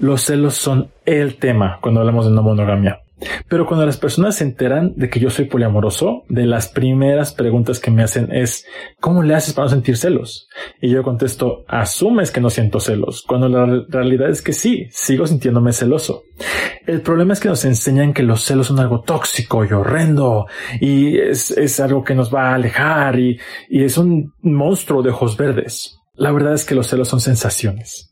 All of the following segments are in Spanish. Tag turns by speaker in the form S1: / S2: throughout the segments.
S1: Los celos son el tema cuando hablamos de no monogamia. Pero cuando las personas se enteran de que yo soy poliamoroso, de las primeras preguntas que me hacen es, ¿cómo le haces para no sentir celos? Y yo contesto, asumes que no siento celos, cuando la realidad es que sí, sigo sintiéndome celoso. El problema es que nos enseñan que los celos son algo tóxico y horrendo, y es, es algo que nos va a alejar, y, y es un monstruo de ojos verdes. La verdad es que los celos son sensaciones.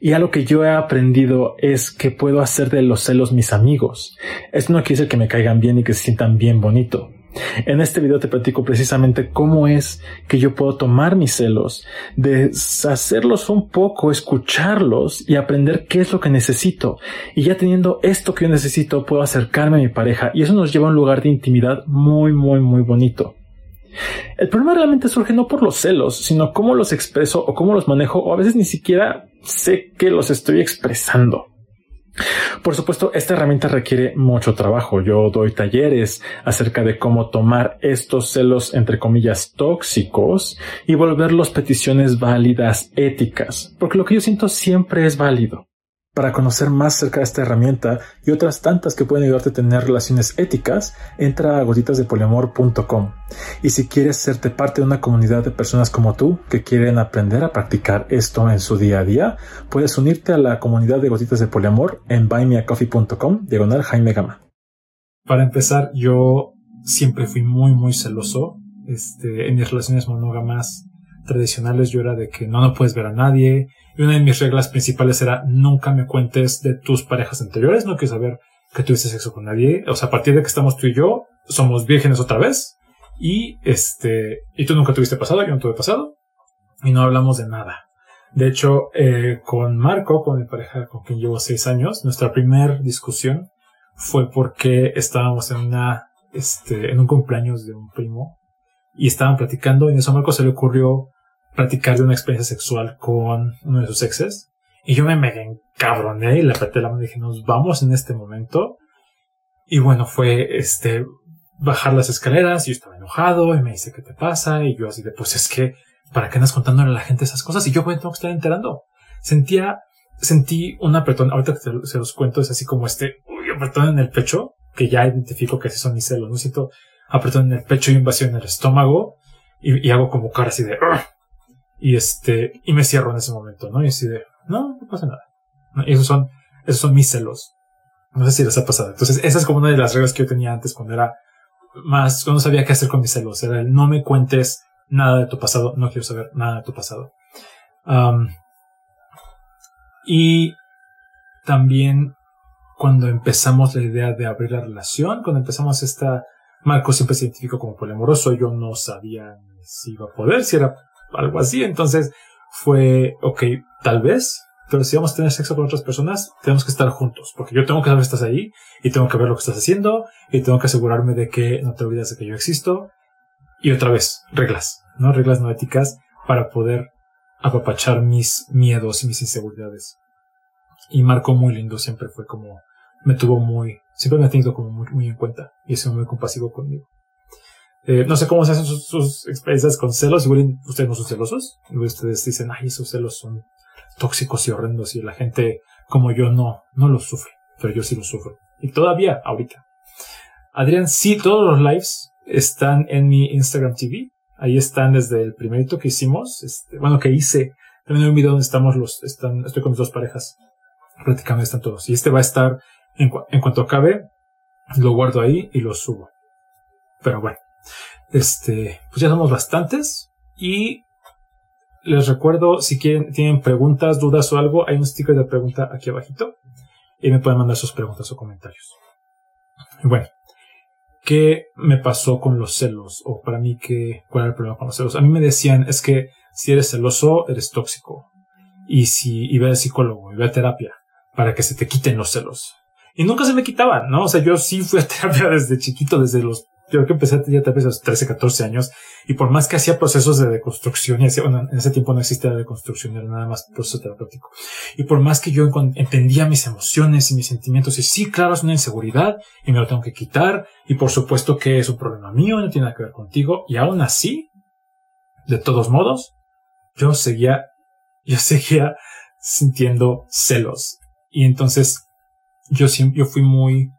S1: Y algo que yo he aprendido es que puedo hacer de los celos mis amigos. Esto no quiere decir que me caigan bien y que se sientan bien bonito. En este video te platico precisamente cómo es que yo puedo tomar mis celos, deshacerlos un poco, escucharlos y aprender qué es lo que necesito. Y ya teniendo esto que yo necesito, puedo acercarme a mi pareja y eso nos lleva a un lugar de intimidad muy, muy, muy bonito. El problema realmente surge no por los celos, sino cómo los expreso o cómo los manejo o a veces ni siquiera sé que los estoy expresando. Por supuesto, esta herramienta requiere mucho trabajo. Yo doy talleres acerca de cómo tomar estos celos, entre comillas, tóxicos y volverlos peticiones válidas, éticas, porque lo que yo siento siempre es válido. Para conocer más acerca de esta herramienta y otras tantas que pueden ayudarte a tener relaciones éticas, entra a gotitasdepoliamor.com. Y si quieres serte parte de una comunidad de personas como tú que quieren aprender a practicar esto en su día a día, puedes unirte a la comunidad de Gotitas de Poliamor en buymeacoffee.com, diagonal Jaime Gama.
S2: Para empezar, yo siempre fui muy, muy celoso. Este, en mis relaciones monógamas tradicionales yo era de que no, no puedes ver a nadie, y una de mis reglas principales era nunca me cuentes de tus parejas anteriores, no quiero saber que tuviste sexo con nadie. O sea, a partir de que estamos tú y yo, somos vírgenes otra vez. Y este, y tú nunca tuviste pasado, yo no tuve pasado. Y no hablamos de nada. De hecho, eh, con Marco, con mi pareja con quien llevo seis años, nuestra primera discusión fue porque estábamos en una, este, en un cumpleaños de un primo y estaban platicando y en eso a Marco se le ocurrió platicar de una experiencia sexual con uno de sus exes. Y yo me mega encabroné y le apreté la mano y dije, nos vamos en este momento. Y bueno, fue este, bajar las escaleras, y yo estaba enojado y me dice, ¿qué te pasa? Y yo así de, pues es que, ¿para qué andas contándole a la gente esas cosas? Y yo, bueno, tengo que estar enterando. Sentía, sentí un apretón, ahorita que se los cuento, es así como este, uy, apretón en el pecho, que ya identifico que así son mis celos, no siento apretón en el pecho y vacío en el estómago, y, hago como cara así de, y este, y me cierro en ese momento, ¿no? Y así de, no, no pasa nada. Y esos son, esos son mis celos. No sé si les ha pasado. Entonces, esa es como una de las reglas que yo tenía antes cuando era más, cuando sabía qué hacer con mis celos. Era el no me cuentes nada de tu pasado, no quiero saber nada de tu pasado. y también cuando empezamos la idea de abrir la relación, cuando empezamos esta, Marco siempre se identificó como poliamoroso, yo no sabía si iba a poder, si era algo así. Entonces fue, ok, tal vez, pero si vamos a tener sexo con otras personas, tenemos que estar juntos, porque yo tengo que saber que estás ahí y tengo que ver lo que estás haciendo y tengo que asegurarme de que no te olvides de que yo existo. Y otra vez, reglas, ¿no? Reglas no éticas para poder apapachar mis miedos y mis inseguridades. Y Marco muy lindo siempre fue como, me tuvo muy, siempre me ha tenido como muy, muy en cuenta y ha sido muy compasivo conmigo. Eh, no sé cómo se hacen sus, experiencias con celos. Igual ustedes no son celosos. ustedes dicen, ay, esos celos son tóxicos y horrendos y la gente como yo no, no los sufre. Pero yo sí los sufro. Y todavía, ahorita. Adrián, sí, todos los lives están en mi Instagram TV. Ahí están desde el primerito que hicimos. Este, bueno, que hice. También hay un video donde estamos los, están, estoy con mis dos parejas. Prácticamente están todos. Y este va a estar, en, en cuanto acabe, lo guardo ahí y lo subo. Pero bueno. Este, pues ya somos bastantes y les recuerdo si quieren, tienen preguntas, dudas o algo, hay un sticker de pregunta aquí abajito y me pueden mandar sus preguntas o comentarios. Bueno, ¿qué me pasó con los celos? O para mí, ¿qué, ¿cuál era el problema con los celos? A mí me decían, es que si eres celoso, eres tóxico. Y si, ve al psicólogo, ve a terapia, para que se te quiten los celos. Y nunca se me quitaban, ¿no? O sea, yo sí fui a terapia desde chiquito, desde los yo creo que empecé ya tal vez a los 13, 14 años, y por más que hacía procesos de deconstrucción, y hacía, bueno, en ese tiempo no existía deconstrucción, era nada más proceso terapéutico. Y por más que yo entendía mis emociones y mis sentimientos, y sí, claro, es una inseguridad, y me lo tengo que quitar, y por supuesto que es un problema mío, no tiene nada que ver contigo, y aún así, de todos modos, yo seguía, yo seguía sintiendo celos. Y entonces yo siempre, yo fui muy,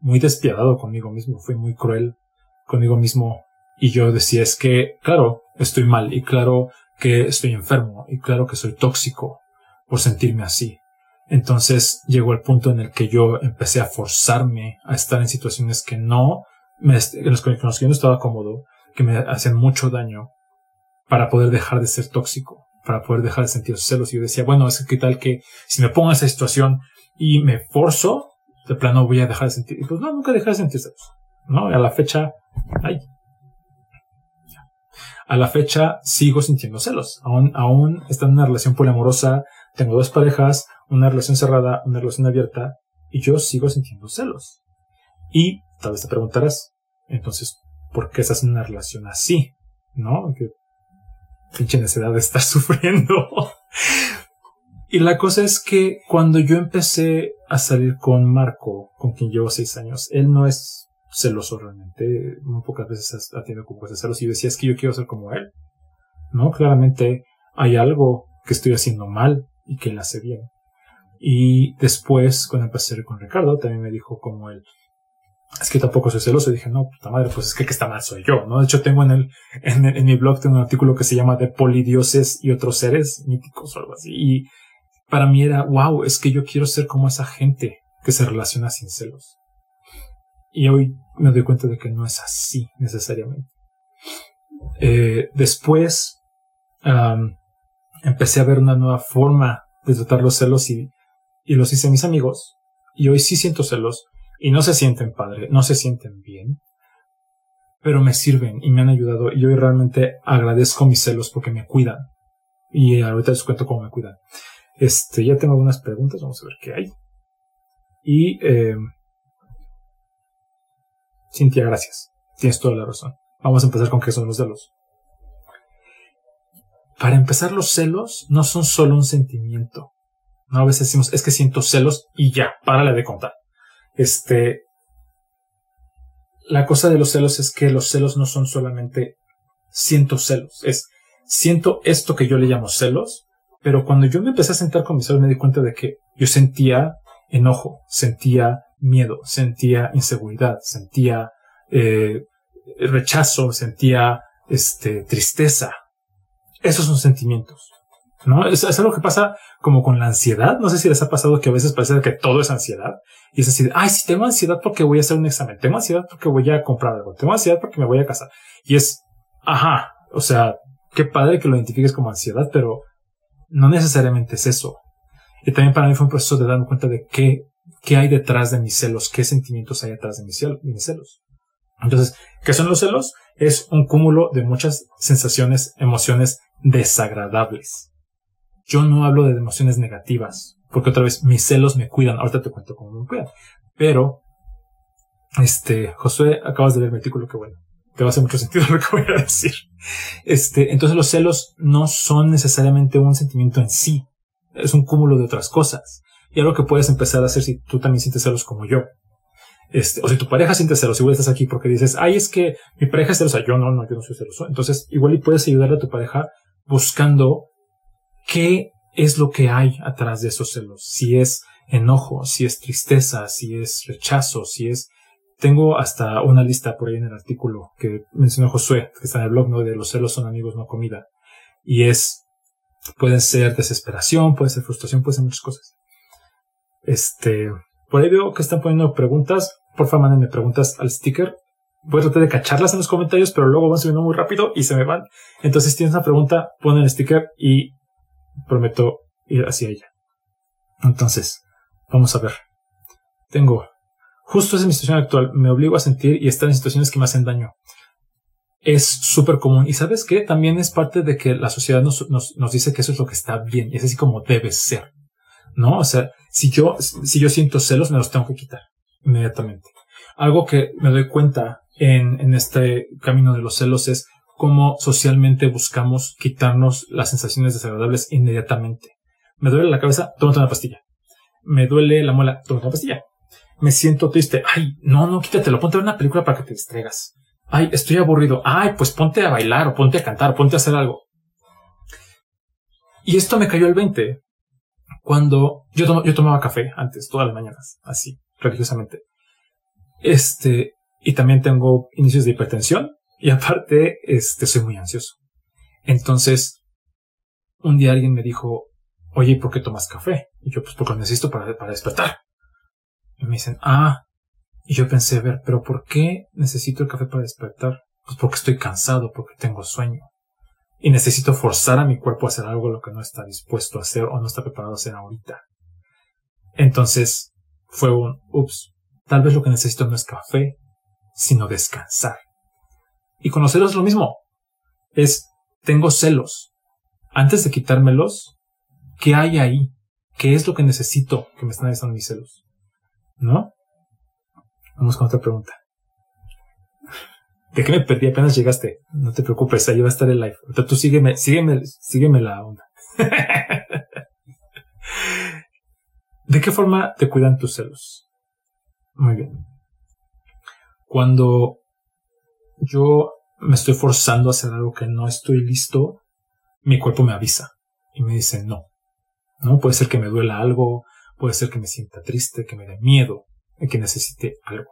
S2: muy despiadado conmigo mismo, fui muy cruel conmigo mismo. Y yo decía, es que, claro, estoy mal y claro que estoy enfermo y claro que soy tóxico por sentirme así. Entonces llegó el punto en el que yo empecé a forzarme a estar en situaciones que no, me, en los que yo no estaba cómodo, que me hacían mucho daño para poder dejar de ser tóxico, para poder dejar de sentir celos. Y yo decía, bueno, es que tal que si me pongo en esa situación y me forzo, de plano voy a dejar de sentir. Y pues no, nunca dejé de sentir celos. ¿No? a la fecha, ay. A la fecha sigo sintiendo celos. Aún, aún está en una relación poliamorosa, tengo dos parejas, una relación cerrada, una relación abierta, y yo sigo sintiendo celos. Y tal vez te preguntarás, entonces, ¿por qué estás en una relación así? ¿No? Que pinche necesidad de estar sufriendo. y la cosa es que cuando yo empecé a salir con Marco, con quien llevo seis años, él no es celoso realmente. Muy pocas veces ha tenido como celos y decía es que yo quiero ser como él. No, claramente hay algo que estoy haciendo mal y que él hace bien. Y después, cuando empecé con Ricardo, también me dijo como él, es que tampoco soy celoso. Y dije, no, puta madre, pues es que el que está mal soy yo, ¿no? De hecho, tengo en el, en, mi blog tengo un artículo que se llama de polidioses y otros seres míticos o algo así. Y para mí era, wow, es que yo quiero ser como esa gente que se relaciona sin celos. Y hoy me doy cuenta de que no es así necesariamente. Eh, después empecé a ver una nueva forma de tratar los celos y, y los hice a mis amigos. Y hoy sí siento celos, y no se sienten padre, no se sienten bien, pero me sirven y me han ayudado y hoy realmente agradezco mis celos porque me cuidan. Y ahorita les cuento cómo me cuidan. Este, ya tengo algunas preguntas, vamos a ver qué hay. Y eh, Cintia, gracias. Tienes toda la razón. Vamos a empezar con qué son los celos. Para empezar, los celos no son solo un sentimiento. ¿no? A veces decimos, es que siento celos y ya, párale de contar. Este, la cosa de los celos es que los celos no son solamente siento celos, es siento esto que yo le llamo celos, pero cuando yo me empecé a sentar con mis celos me di cuenta de que yo sentía enojo, sentía miedo, sentía inseguridad, sentía eh, rechazo, sentía este, tristeza. Esos son sentimientos. ¿no? Es, algo que pasa como con la ansiedad. No sé si les ha pasado que a veces parece que todo es ansiedad. Y es decir, ay, si tengo ansiedad porque voy a hacer un examen, tengo ansiedad porque voy a comprar algo, tengo ansiedad porque me voy a casar. Y es, ajá, o sea, qué padre que lo identifiques como ansiedad, pero no necesariamente es eso. Y también para mí fue un proceso de darme cuenta de qué, qué hay detrás de mis celos, qué sentimientos hay detrás de mis celos. Entonces, ¿qué son los celos? Es un cúmulo de muchas sensaciones, emociones desagradables. Yo no hablo de emociones negativas, porque otra vez mis celos me cuidan. Ahorita te cuento cómo me cuidan. Pero, este, Josué, acabas de leer mi artículo, que bueno, te va a hacer mucho sentido lo que voy a decir. Este, entonces los celos no son necesariamente un sentimiento en sí. Es un cúmulo de otras cosas. Y algo que puedes empezar a hacer si tú también sientes celos como yo. Este, o si tu pareja siente celos, igual estás aquí porque dices, ay, es que mi pareja es celosa. Yo no, no, yo no soy celoso. Entonces, igual y puedes ayudarle a tu pareja buscando qué es lo que hay atrás de esos celos. Si es enojo, si es tristeza, si es rechazo, si es... Tengo hasta una lista por ahí en el artículo que mencionó Josué, que está en el blog, ¿no? De los celos son amigos, no comida. Y es... Pueden ser desesperación, puede ser frustración, puede ser muchas cosas. Este... Por ahí veo que están poniendo preguntas. Por favor, mándenme preguntas al sticker. Voy a tratar de cacharlas en los comentarios, pero luego van subiendo muy rápido y se me van. Entonces, si tienes una pregunta, pon el sticker y prometo ir hacia ella. Entonces, vamos a ver. Tengo, justo esa es mi situación actual, me obligo a sentir y estar en situaciones que me hacen daño. Es súper común. Y sabes qué? También es parte de que la sociedad nos, nos, nos, dice que eso es lo que está bien y es así como debe ser. ¿No? O sea, si yo, si yo siento celos, me los tengo que quitar inmediatamente. Algo que me doy cuenta en, en este camino de los celos es cómo socialmente buscamos quitarnos las sensaciones desagradables inmediatamente. Me duele la cabeza, tómate una pastilla. Me duele la muela, tómate una pastilla. Me siento triste. Ay, no, no, quítatelo. Ponte a ver una película para que te distraigas. Ay, estoy aburrido. Ay, pues ponte a bailar o ponte a cantar ponte a hacer algo. Y esto me cayó el 20 Cuando yo, tomo, yo tomaba café antes, todas las mañanas, así, religiosamente. Este, y también tengo inicios de hipertensión y aparte, este, soy muy ansioso. Entonces, un día alguien me dijo, oye, ¿por qué tomas café? Y yo, pues porque lo necesito para, para despertar. Y me dicen, ah, y yo pensé, a ver, pero ¿por qué necesito el café para despertar? Pues porque estoy cansado, porque tengo sueño. Y necesito forzar a mi cuerpo a hacer algo lo que no está dispuesto a hacer o no está preparado a hacer ahorita. Entonces, fue un, ups, tal vez lo que necesito no es café, sino descansar. Y con los celos es lo mismo. Es, tengo celos. Antes de quitármelos, ¿qué hay ahí? ¿Qué es lo que necesito que me están avisando mis celos? ¿No? Vamos con otra pregunta. ¿De qué me perdí? Apenas llegaste. No te preocupes, ahí va a estar el live. tú sígueme, sígueme, sígueme la onda. ¿De qué forma te cuidan tus celos? Muy bien. Cuando yo me estoy forzando a hacer algo que no estoy listo, mi cuerpo me avisa y me dice no. No puede ser que me duela algo, puede ser que me sienta triste, que me dé miedo, que necesite algo.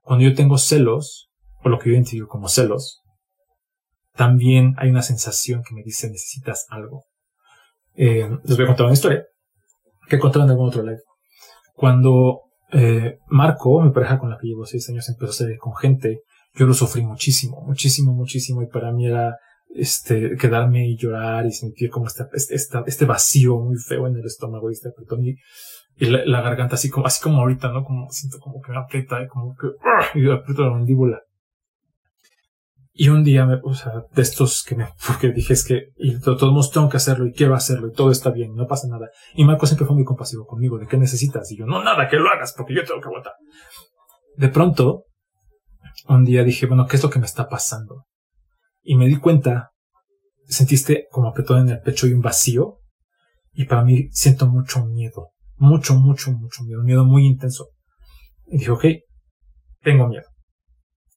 S2: Cuando yo tengo celos, o lo que yo identifico como celos, también hay una sensación que me dice necesitas algo. Eh, les voy a contar una historia que he en algún otro live. Cuando eh, Marco, mi pareja con la que llevo seis años, empezó a salir con gente, yo lo sufrí muchísimo, muchísimo, muchísimo, y para mí era este, quedarme y llorar y sentir como este, este vacío muy feo en el estómago y este apretón y, la, garganta así como, así como ahorita, ¿no? Como siento como que me aprieta y como que, y aprieto la mandíbula. Y un día, me, o sea, de estos que me, porque dije es que, y de todos modos tengo que hacerlo y quiero hacerlo y todo está bien, no pasa nada. Y Marco siempre fue muy compasivo conmigo, ¿de qué necesitas? Y yo, no, nada, que lo hagas porque yo tengo que aguantar. De pronto, un día dije, bueno, ¿qué es lo que me está pasando? Y me di cuenta, sentiste como apretado en el pecho y un vacío. Y para mí siento mucho miedo, mucho, mucho, mucho miedo, miedo muy intenso. Y dije, ok, tengo miedo.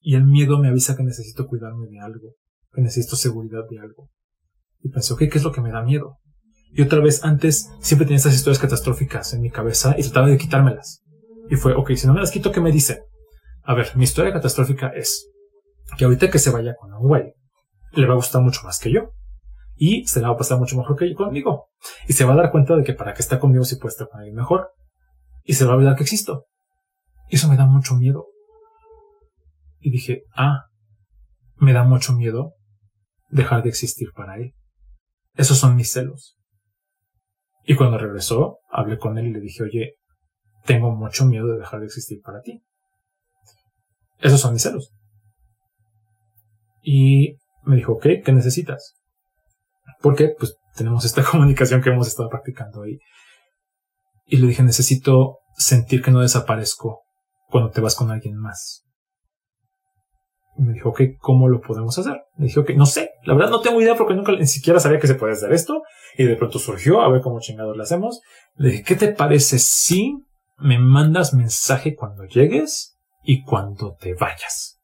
S2: Y el miedo me avisa que necesito cuidarme de algo, que necesito seguridad de algo. Y pensé, ok, ¿qué es lo que me da miedo? Y otra vez, antes siempre tenía estas historias catastróficas en mi cabeza y trataba de quitármelas. Y fue, ok, si no me las quito, ¿qué me dicen? A ver, mi historia catastrófica es que ahorita que se vaya con un güey, le va a gustar mucho más que yo. Y se la va a pasar mucho mejor que yo conmigo. Y se va a dar cuenta de que para que está conmigo si puede estar con alguien mejor. Y se va a olvidar que existo. Y eso me da mucho miedo. Y dije, ah, me da mucho miedo dejar de existir para él. Esos son mis celos. Y cuando regresó, hablé con él y le dije, oye, tengo mucho miedo de dejar de existir para ti. Esos son mis celos. Y me dijo, ok, ¿qué necesitas? Porque pues tenemos esta comunicación que hemos estado practicando ahí. Y le dije, necesito sentir que no desaparezco cuando te vas con alguien más. Me dijo, ok, ¿cómo lo podemos hacer? Me dijo, ok, no sé, la verdad no tengo idea porque nunca ni siquiera sabía que se podía hacer esto. Y de pronto surgió, a ver cómo chingados lo hacemos. Le dije, ¿qué te parece si me mandas mensaje cuando llegues y cuando te vayas?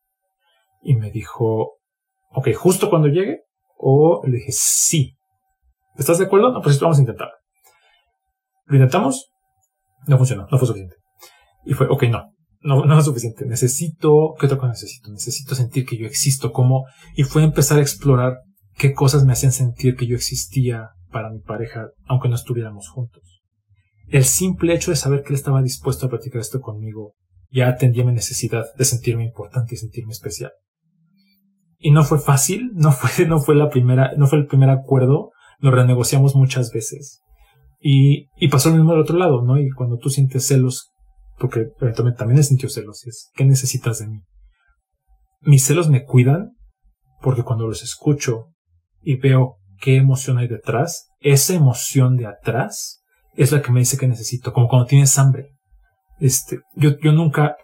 S2: Y me dijo, ok, justo cuando llegue. O le dije, sí. ¿Estás de acuerdo? No, pues esto vamos a intentar. Lo intentamos. No funcionó, no fue suficiente. Y fue, ok, no, no, no es suficiente. Necesito, ¿qué otra cosa necesito? Necesito sentir que yo existo como, y fue empezar a explorar qué cosas me hacían sentir que yo existía para mi pareja, aunque no estuviéramos juntos. El simple hecho de saber que él estaba dispuesto a practicar esto conmigo ya atendía mi necesidad de sentirme importante y sentirme especial. Y no fue fácil, no fue, no fue la primera, no fue el primer acuerdo, lo renegociamos muchas veces. Y, y pasó lo mismo del otro lado, ¿no? Y cuando tú sientes celos porque eventualmente también he sentido celos. es, ¿qué necesitas de mí? Mis celos me cuidan porque cuando los escucho y veo qué emoción hay detrás, esa emoción de atrás es la que me dice que necesito, como cuando tienes hambre. Este, yo, yo nunca,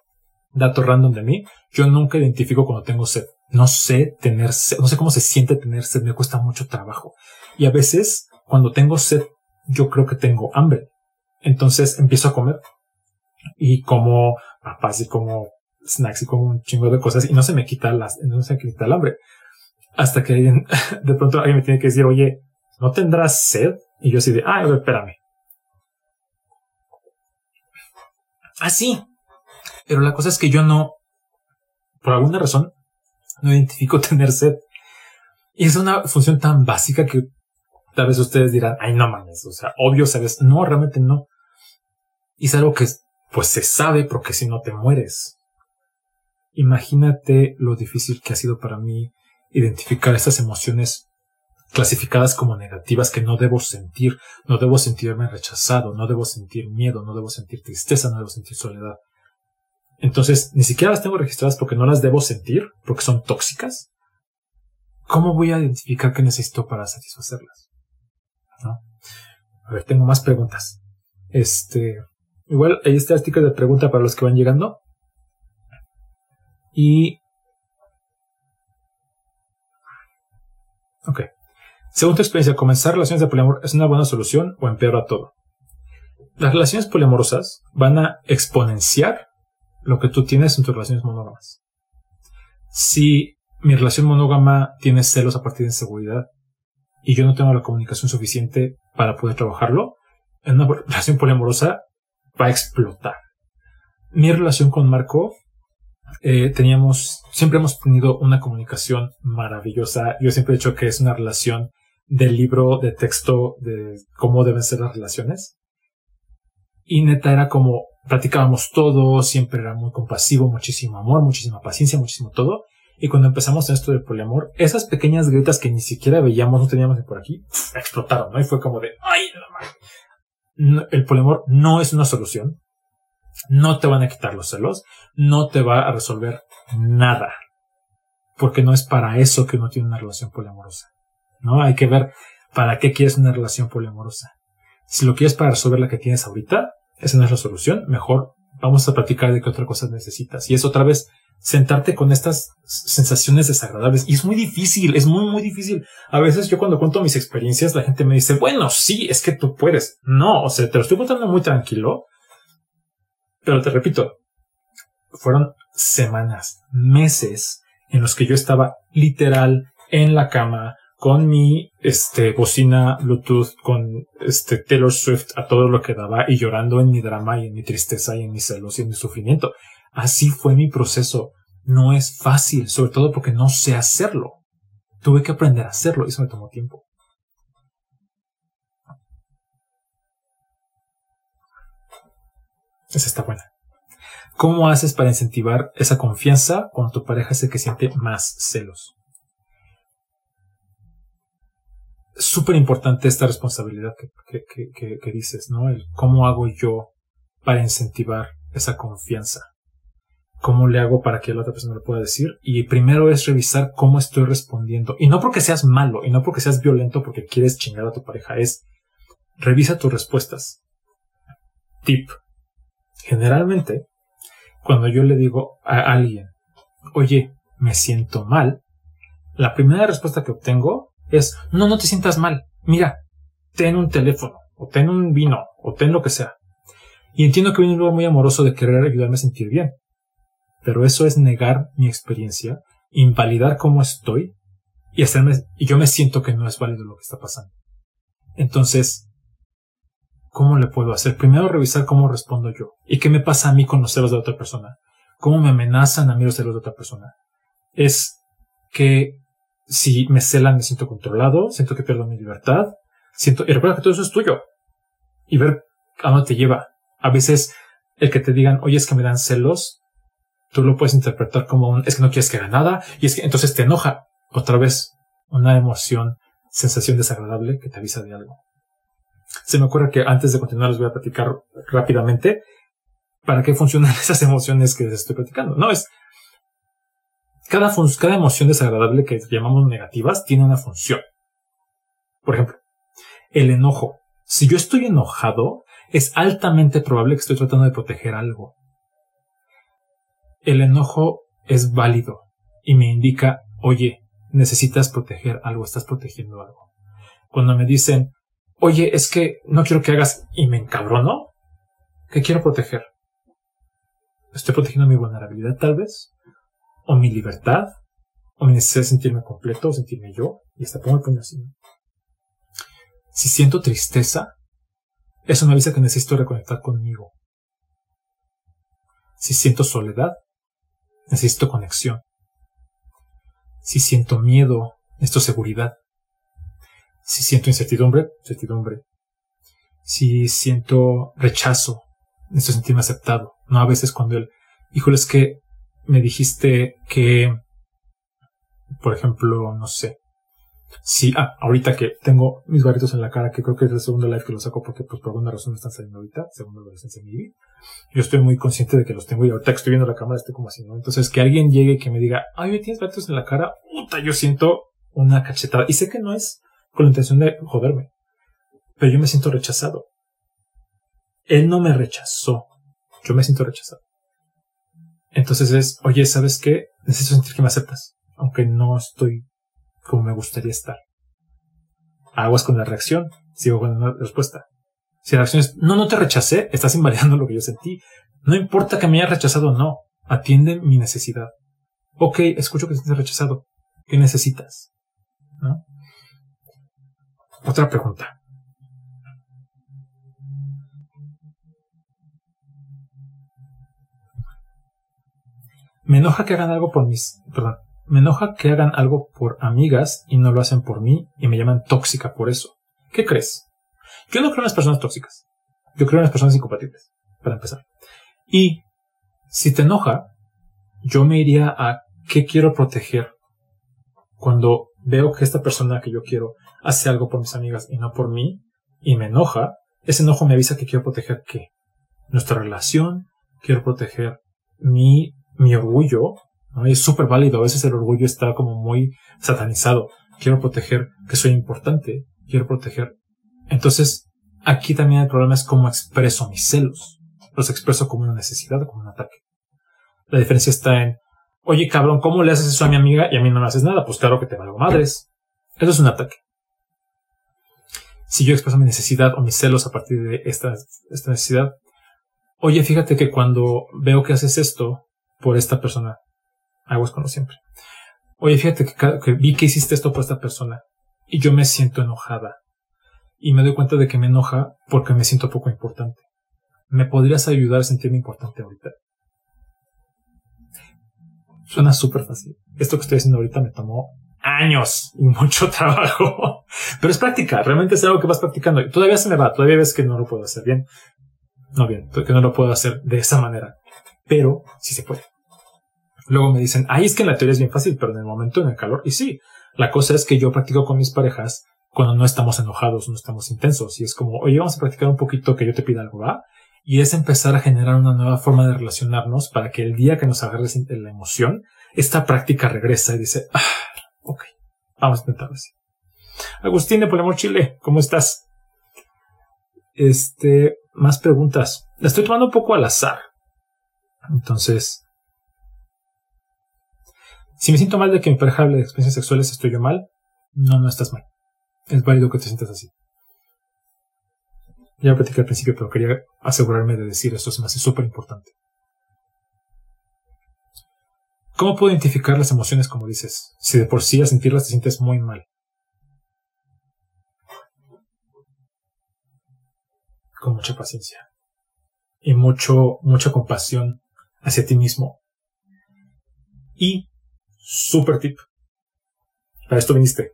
S2: dato random de mí, yo nunca identifico cuando tengo sed. No sé tener sed, no sé cómo se siente tener sed, me cuesta mucho trabajo. Y a veces, cuando tengo sed, yo creo que tengo hambre. Entonces empiezo a comer y como papas y como snacks y como un chingo de cosas y no se me quita las, no se me quita el hambre. Hasta que alguien, de pronto alguien me tiene que decir, oye, ¿no tendrás sed? Y yo así de, ah, espérame. Ah, sí. Pero la cosa es que yo no, por alguna razón, no identifico tener sed. Y es una función tan básica que tal vez ustedes dirán, ay, no mames, o sea, obvio, sabes, no, realmente no. Y es algo que es pues, se sabe porque si no te mueres. Imagínate lo difícil que ha sido para mí identificar estas emociones clasificadas como negativas que no debo sentir, no debo sentirme rechazado, no debo sentir miedo, no debo sentir tristeza, no debo sentir soledad. Entonces, ni siquiera las tengo registradas porque no las debo sentir, porque son tóxicas. ¿Cómo voy a identificar qué necesito para satisfacerlas? A ver, tengo más preguntas. Este, igual ahí está el sticker de pregunta para los que van llegando. Y... Ok. Según tu experiencia, ¿comenzar relaciones de poliamor es una buena solución o empeora todo? Las relaciones poliamorosas van a exponenciar lo que tú tienes en tus relaciones monógamas. Si mi relación monógama tiene celos a partir de inseguridad y yo no tengo la comunicación suficiente para poder trabajarlo, en una relación poliamorosa va a explotar. Mi relación con Marco, eh, teníamos, siempre hemos tenido una comunicación maravillosa. Yo siempre he dicho que es una relación del libro de texto de cómo deben ser las relaciones. Y neta era como platicábamos todo, siempre era muy compasivo, muchísimo amor, muchísima paciencia, muchísimo todo. Y cuando empezamos en esto del poliamor, esas pequeñas grietas que ni siquiera veíamos, no teníamos ni por aquí, explotaron, ¿no? Y fue como de, ¡ay, no, El poliamor no es una solución. No te van a quitar los celos. No te va a resolver nada. Porque no es para eso que uno tiene una relación poliamorosa. ¿no? Hay que ver para qué quieres una relación poliamorosa. Si lo quieres para resolver la que tienes ahorita, esa no es la solución. Mejor vamos a platicar de qué otra cosa necesitas. Y es otra vez sentarte con estas sensaciones desagradables. Y es muy difícil, es muy, muy difícil. A veces yo cuando cuento mis experiencias, la gente me dice, bueno, sí, es que tú puedes. No, o sea, te lo estoy contando muy tranquilo. Pero te repito, fueron semanas, meses en los que yo estaba literal en la cama, con mi este bocina Bluetooth con este Taylor Swift a todo lo que daba y llorando en mi drama y en mi tristeza y en mis celos y en mi sufrimiento. Así fue mi proceso. No es fácil, sobre todo porque no sé hacerlo. Tuve que aprender a hacerlo y eso me tomó tiempo. Esa está buena. ¿Cómo haces para incentivar esa confianza cuando tu pareja es el que siente más celos? súper importante esta responsabilidad que, que, que, dices, ¿no? El cómo hago yo para incentivar esa confianza. ¿Cómo le hago para que la otra persona lo pueda decir? Y primero es revisar cómo estoy respondiendo. Y no porque seas malo, y no porque seas violento porque quieres chingar a tu pareja, es revisa tus respuestas. Tip. Generalmente, cuando yo le digo a alguien, oye, me siento mal, la primera respuesta que obtengo es, no, no te sientas mal. Mira, ten un teléfono, o ten un vino, o ten lo que sea. Y entiendo que viene un lugar muy amoroso de querer ayudarme a sentir bien. Pero eso es negar mi experiencia, invalidar cómo estoy y hacerme, y yo me siento que no es válido lo que está pasando. Entonces, ¿cómo le puedo hacer? Primero revisar cómo respondo yo y qué me pasa a mí con los celos de otra persona. ¿Cómo me amenazan a mí los celos de otra persona? Es que si me celan me siento controlado, siento que pierdo mi libertad, siento, y recuerda que todo eso es tuyo. Y ver a dónde te lleva. A veces el que te digan, oye, es que me dan celos, tú lo puedes interpretar como un, es que no quieres que haga nada, y es que entonces te enoja. Otra vez, una emoción, sensación desagradable que te avisa de algo. Se me ocurre que antes de continuar les voy a platicar rápidamente para qué funcionan esas emociones que les estoy platicando. No, es, cada, cada emoción desagradable que llamamos negativas tiene una función. Por ejemplo, el enojo. Si yo estoy enojado, es altamente probable que estoy tratando de proteger algo. El enojo es válido y me indica, oye, necesitas proteger algo, estás protegiendo algo. Cuando me dicen, oye, es que no quiero que hagas y me encabrono, ¿qué quiero proteger? ¿Estoy protegiendo mi vulnerabilidad tal vez? o mi libertad, o mi necesidad de sentirme completo, sentirme yo, y hasta pongo el puño así. Si siento tristeza, eso me avisa que necesito reconectar conmigo. Si siento soledad, necesito conexión. Si siento miedo, necesito seguridad. Si siento incertidumbre, certidumbre. Si siento rechazo, necesito sentirme aceptado. No a veces cuando él, híjole, es que me dijiste que, por ejemplo, no sé, si, ah, ahorita que tengo mis barritos en la cara, que creo que es el segundo live que lo saco porque pues por alguna razón están saliendo ahorita, segundo adolescencia en yo estoy muy consciente de que los tengo y ahorita que estoy viendo la cámara estoy como así, ¿no? Entonces que alguien llegue y que me diga, ay, tienes barritos en la cara, puta, yo siento una cachetada. Y sé que no es con la intención de joderme, pero yo me siento rechazado. Él no me rechazó, yo me siento rechazado. Entonces es, oye, ¿sabes qué? Necesito sentir que me aceptas, aunque no estoy como me gustaría estar. Aguas con la reacción, sigo con la respuesta. Si la reacción es, no, no te rechacé, estás invalidando lo que yo sentí. No importa que me haya rechazado o no, atiende mi necesidad. Ok, escucho que has rechazado. ¿Qué necesitas? ¿No? Otra pregunta. Me enoja que hagan algo por mis, perdón, me enoja que hagan algo por amigas y no lo hacen por mí y me llaman tóxica por eso. ¿Qué crees? Yo no creo en las personas tóxicas. Yo creo en las personas incompatibles, para empezar. Y si te enoja, yo me iría a qué quiero proteger cuando veo que esta persona que yo quiero hace algo por mis amigas y no por mí y me enoja, ese enojo me avisa que quiero proteger qué? Nuestra relación, quiero proteger mi mi orgullo, ¿no? es súper válido, a veces el orgullo está como muy satanizado. Quiero proteger que soy importante, quiero proteger. Entonces, aquí también el problema es cómo expreso mis celos. Los expreso como una necesidad como un ataque. La diferencia está en, oye cabrón, ¿cómo le haces eso a mi amiga y a mí no me haces nada? Pues claro que te valgo madres. Eso es un ataque. Si yo expreso mi necesidad o mis celos a partir de esta, esta necesidad, oye, fíjate que cuando veo que haces esto, por esta persona. Aguas como siempre. Oye, fíjate que, vi que hiciste esto por esta persona y yo me siento enojada. Y me doy cuenta de que me enoja porque me siento poco importante. ¿Me podrías ayudar a sentirme importante ahorita? Suena súper fácil. Esto que estoy haciendo ahorita me tomó años y mucho trabajo. Pero es práctica, realmente es algo que vas practicando. Todavía se me va, todavía ves que no lo puedo hacer bien. No bien, que no lo puedo hacer de esa manera pero sí se puede. Luego me dicen, ay, es que en la teoría es bien fácil, pero en el momento, en el calor, y sí, la cosa es que yo practico con mis parejas cuando no estamos enojados, no estamos intensos, y es como, oye, vamos a practicar un poquito que yo te pida algo, ¿va? Y es empezar a generar una nueva forma de relacionarnos para que el día que nos agarre la emoción, esta práctica regresa y dice, ah, ok, vamos a intentarlo así. Agustín de Polemor Chile, ¿cómo estás? Este, más preguntas. La estoy tomando un poco al azar. Entonces, si me siento mal de que mi pareja hable de experiencias sexuales, ¿estoy yo mal? No, no estás mal. Es válido que te sientas así. Ya platicé al principio, pero quería asegurarme de decir esto, se me hace súper importante. ¿Cómo puedo identificar las emociones como dices? Si de por sí a sentirlas te sientes muy mal. Con mucha paciencia. Y mucho, mucha compasión hacia ti mismo. Y, super tip, para esto viniste.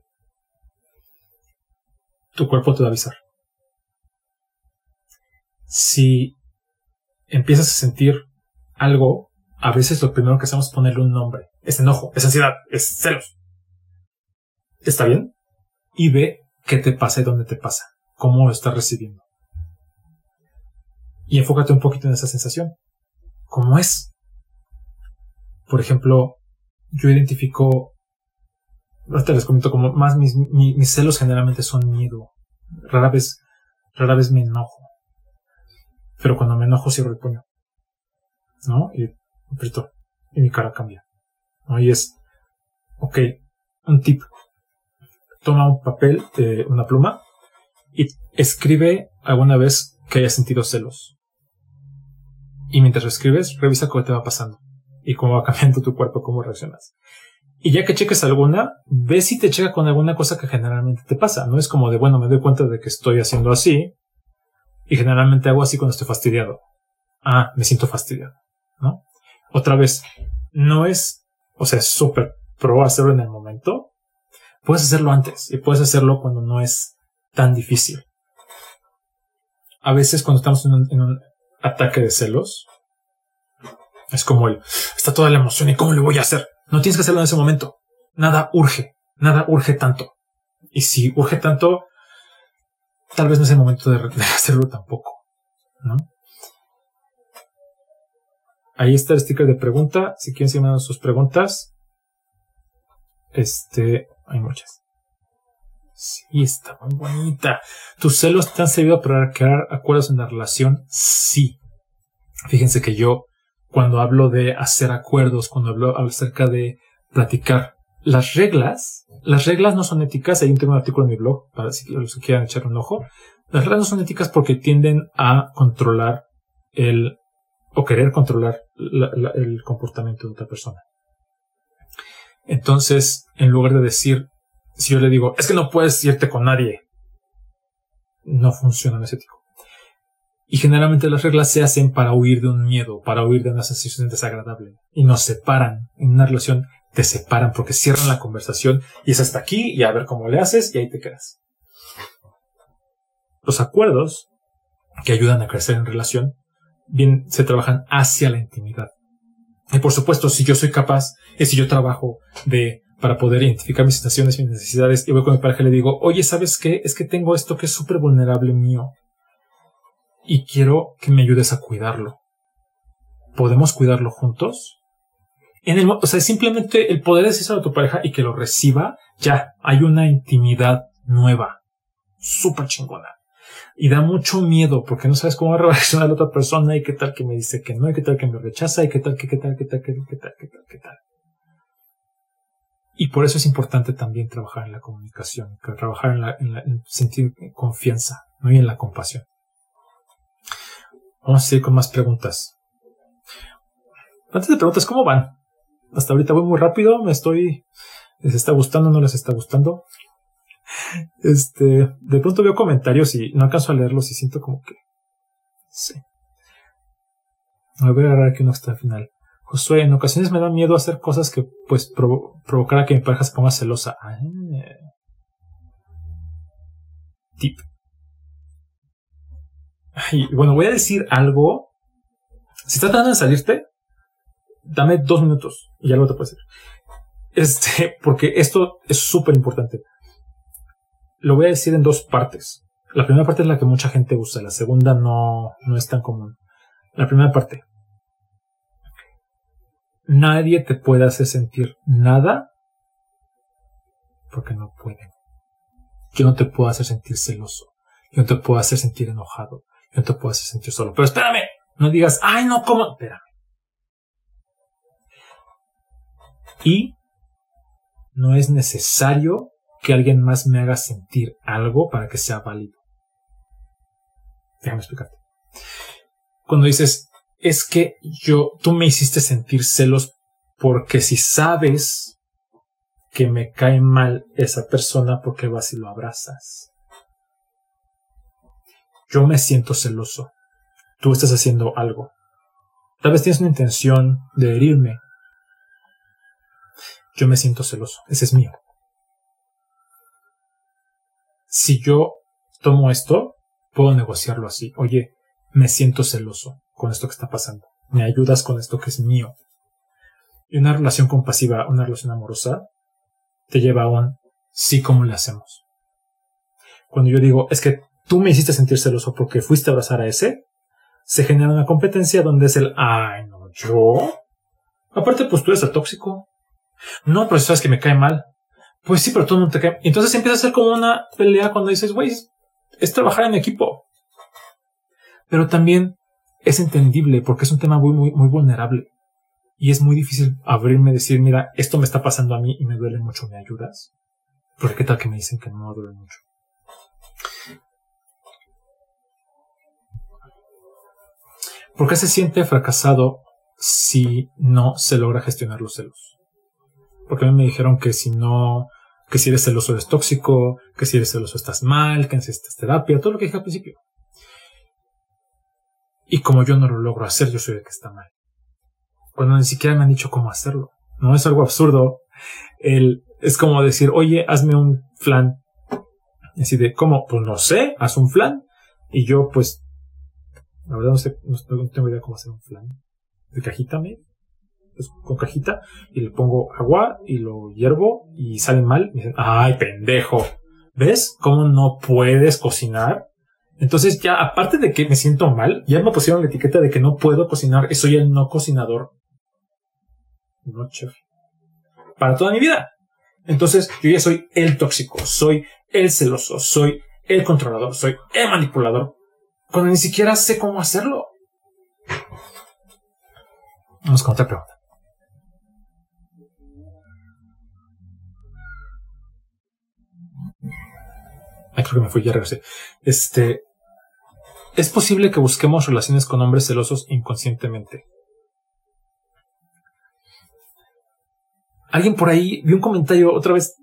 S2: Tu cuerpo te va a avisar. Si empiezas a sentir algo, a veces lo primero que hacemos es ponerle un nombre. Es enojo, es ansiedad, es celos. ¿Está bien? Y ve qué te pasa y dónde te pasa. Cómo lo estás recibiendo. Y enfócate un poquito en esa sensación como es. Por ejemplo, yo identifico, ahorita les comento como más mis, mis, celos generalmente son miedo. Rara vez, rara vez me enojo. Pero cuando me enojo cierro el puño. ¿No? Y aprieto. Y mi cara cambia. ¿No? Y es, ok, un tip. Toma un papel, una pluma, y escribe alguna vez que haya sentido celos y mientras lo escribes, revisa cómo te va pasando y cómo va cambiando tu cuerpo, cómo reaccionas. Y ya que cheques alguna, ve si te checa con alguna cosa que generalmente te pasa. No es como de, bueno, me doy cuenta de que estoy haciendo así y generalmente hago así cuando estoy fastidiado. Ah, me siento fastidiado. ¿no? Otra vez, no es, o sea, es súper pro hacerlo en el momento. Puedes hacerlo antes y puedes hacerlo cuando no es tan difícil. A veces cuando estamos en un, en un ataque de celos, es como el, está toda la emoción y cómo le voy a hacer. No tienes que hacerlo en ese momento. Nada urge, nada urge tanto. Y si urge tanto, tal vez no es el momento de, de hacerlo tampoco, ¿no? Ahí está el sticker de pregunta. Si quieren seguir sus preguntas. Este, hay muchas. Sí, está muy bonita. ¿Tus celos te han servido para crear acuerdos en la relación? Sí. Fíjense que yo, cuando hablo de hacer acuerdos, cuando hablo acerca de platicar, las reglas, las reglas no son éticas. Tengo un artículo en mi blog para si los quieran echar un ojo. Las reglas no son éticas porque tienden a controlar el o querer controlar la, la, el comportamiento de otra persona. Entonces, en lugar de decir, si yo le digo, es que no puedes irte con nadie, no funciona, no es ético. Y generalmente las reglas se hacen para huir de un miedo, para huir de una sensación desagradable. Y nos separan. En una relación te separan porque cierran la conversación y es hasta aquí y a ver cómo le haces y ahí te quedas. Los acuerdos que ayudan a crecer en relación bien se trabajan hacia la intimidad. Y por supuesto, si yo soy capaz, y si yo trabajo de para poder identificar mis situaciones, mis necesidades, y voy con mi pareja y le digo, oye, ¿sabes qué? Es que tengo esto que es súper vulnerable mío. Y quiero que me ayudes a cuidarlo. ¿Podemos cuidarlo juntos? En el, o sea, simplemente el poder decirlo a tu pareja y que lo reciba, ya, hay una intimidad nueva. Súper chingona. Y da mucho miedo porque no sabes cómo va a reaccionar la otra persona y qué tal que me dice que no y qué tal que me rechaza y qué tal qué tal qué tal qué tal qué tal qué tal qué tal. Y por eso es importante también trabajar en la comunicación, trabajar en, la, en, la, en sentir confianza, ¿no? y en la compasión. Vamos a seguir con más preguntas. Antes de preguntas, ¿cómo van? Hasta ahorita voy muy rápido, me estoy... ¿Les está gustando no les está gustando? Este, de pronto veo comentarios y no alcanzo a leerlos y siento como que. Sí. Voy a agarrar aquí uno hasta el final. Josué, en ocasiones me da miedo hacer cosas que, pues, provo provocar que mi pareja se ponga celosa. Ah. Tip. Y bueno, voy a decir algo. Si estás tratando de salirte, dame dos minutos y ya luego te puedo decir. Este, porque esto es súper importante. Lo voy a decir en dos partes. La primera parte es la que mucha gente usa, la segunda no, no es tan común. La primera parte. Nadie te puede hacer sentir nada porque no puede. Yo no te puedo hacer sentir celoso. Yo no te puedo hacer sentir enojado. No te puedo hacer sentir solo. Pero espérame. No digas, ay, no, ¿cómo? Espérame. Y no es necesario que alguien más me haga sentir algo para que sea válido. Déjame explicarte. Cuando dices, es que yo, tú me hiciste sentir celos porque si sabes que me cae mal esa persona, ¿por qué vas y lo abrazas? Yo me siento celoso. Tú estás haciendo algo. Tal vez tienes una intención de herirme. Yo me siento celoso. Ese es mío si yo tomo esto, puedo negociarlo así. Oye, me siento celoso con esto que está pasando. Me ayudas con esto que es mío. Y una relación compasiva, una relación amorosa, te lleva a un sí, ¿cómo le hacemos? Cuando yo digo, es que tú me hiciste sentir celoso porque fuiste a abrazar a ese, se genera una competencia donde es el, ay, no, yo. Aparte, pues tú eres el tóxico. No, pero sabes que me cae mal. Pues sí, pero tú no te cae. Entonces empieza a ser como una pelea cuando dices, güey, es trabajar en equipo. Pero también es entendible porque es un tema muy, muy, muy vulnerable. Y es muy difícil abrirme y decir, mira, esto me está pasando a mí y me duele mucho, ¿me ayudas? Porque qué tal que me dicen que no me duele mucho. ¿Por qué se siente fracasado si no se logra gestionar los celos? Porque a mí me dijeron que si no que si eres celoso eres tóxico, que si eres celoso estás mal, que necesitas terapia, todo lo que dije al principio. Y como yo no lo logro hacer, yo soy el que está mal. cuando ni siquiera me han dicho cómo hacerlo. No es algo absurdo. Es como decir, oye, hazme un flan. Así de, ¿cómo? Pues no sé, haz un flan. Y yo, pues, la verdad no sé, no, tengo idea cómo hacer un flan. De cajita, me, pues, con cajita, y le pongo agua y lo hiervo y sale mal. Y dicen, ay, pendejo. ¿Ves cómo no puedes cocinar? Entonces ya, aparte de que me siento mal, ya me pusieron la etiqueta de que no puedo cocinar, soy el no cocinador. No chef. Para toda mi vida. Entonces yo ya soy el tóxico, soy el celoso, soy el controlador, soy el manipulador, cuando ni siquiera sé cómo hacerlo. Vamos con otra pregunta. Creo que me fui, ya regresé. Este. Es posible que busquemos relaciones con hombres celosos inconscientemente. Alguien por ahí vi un comentario otra vez.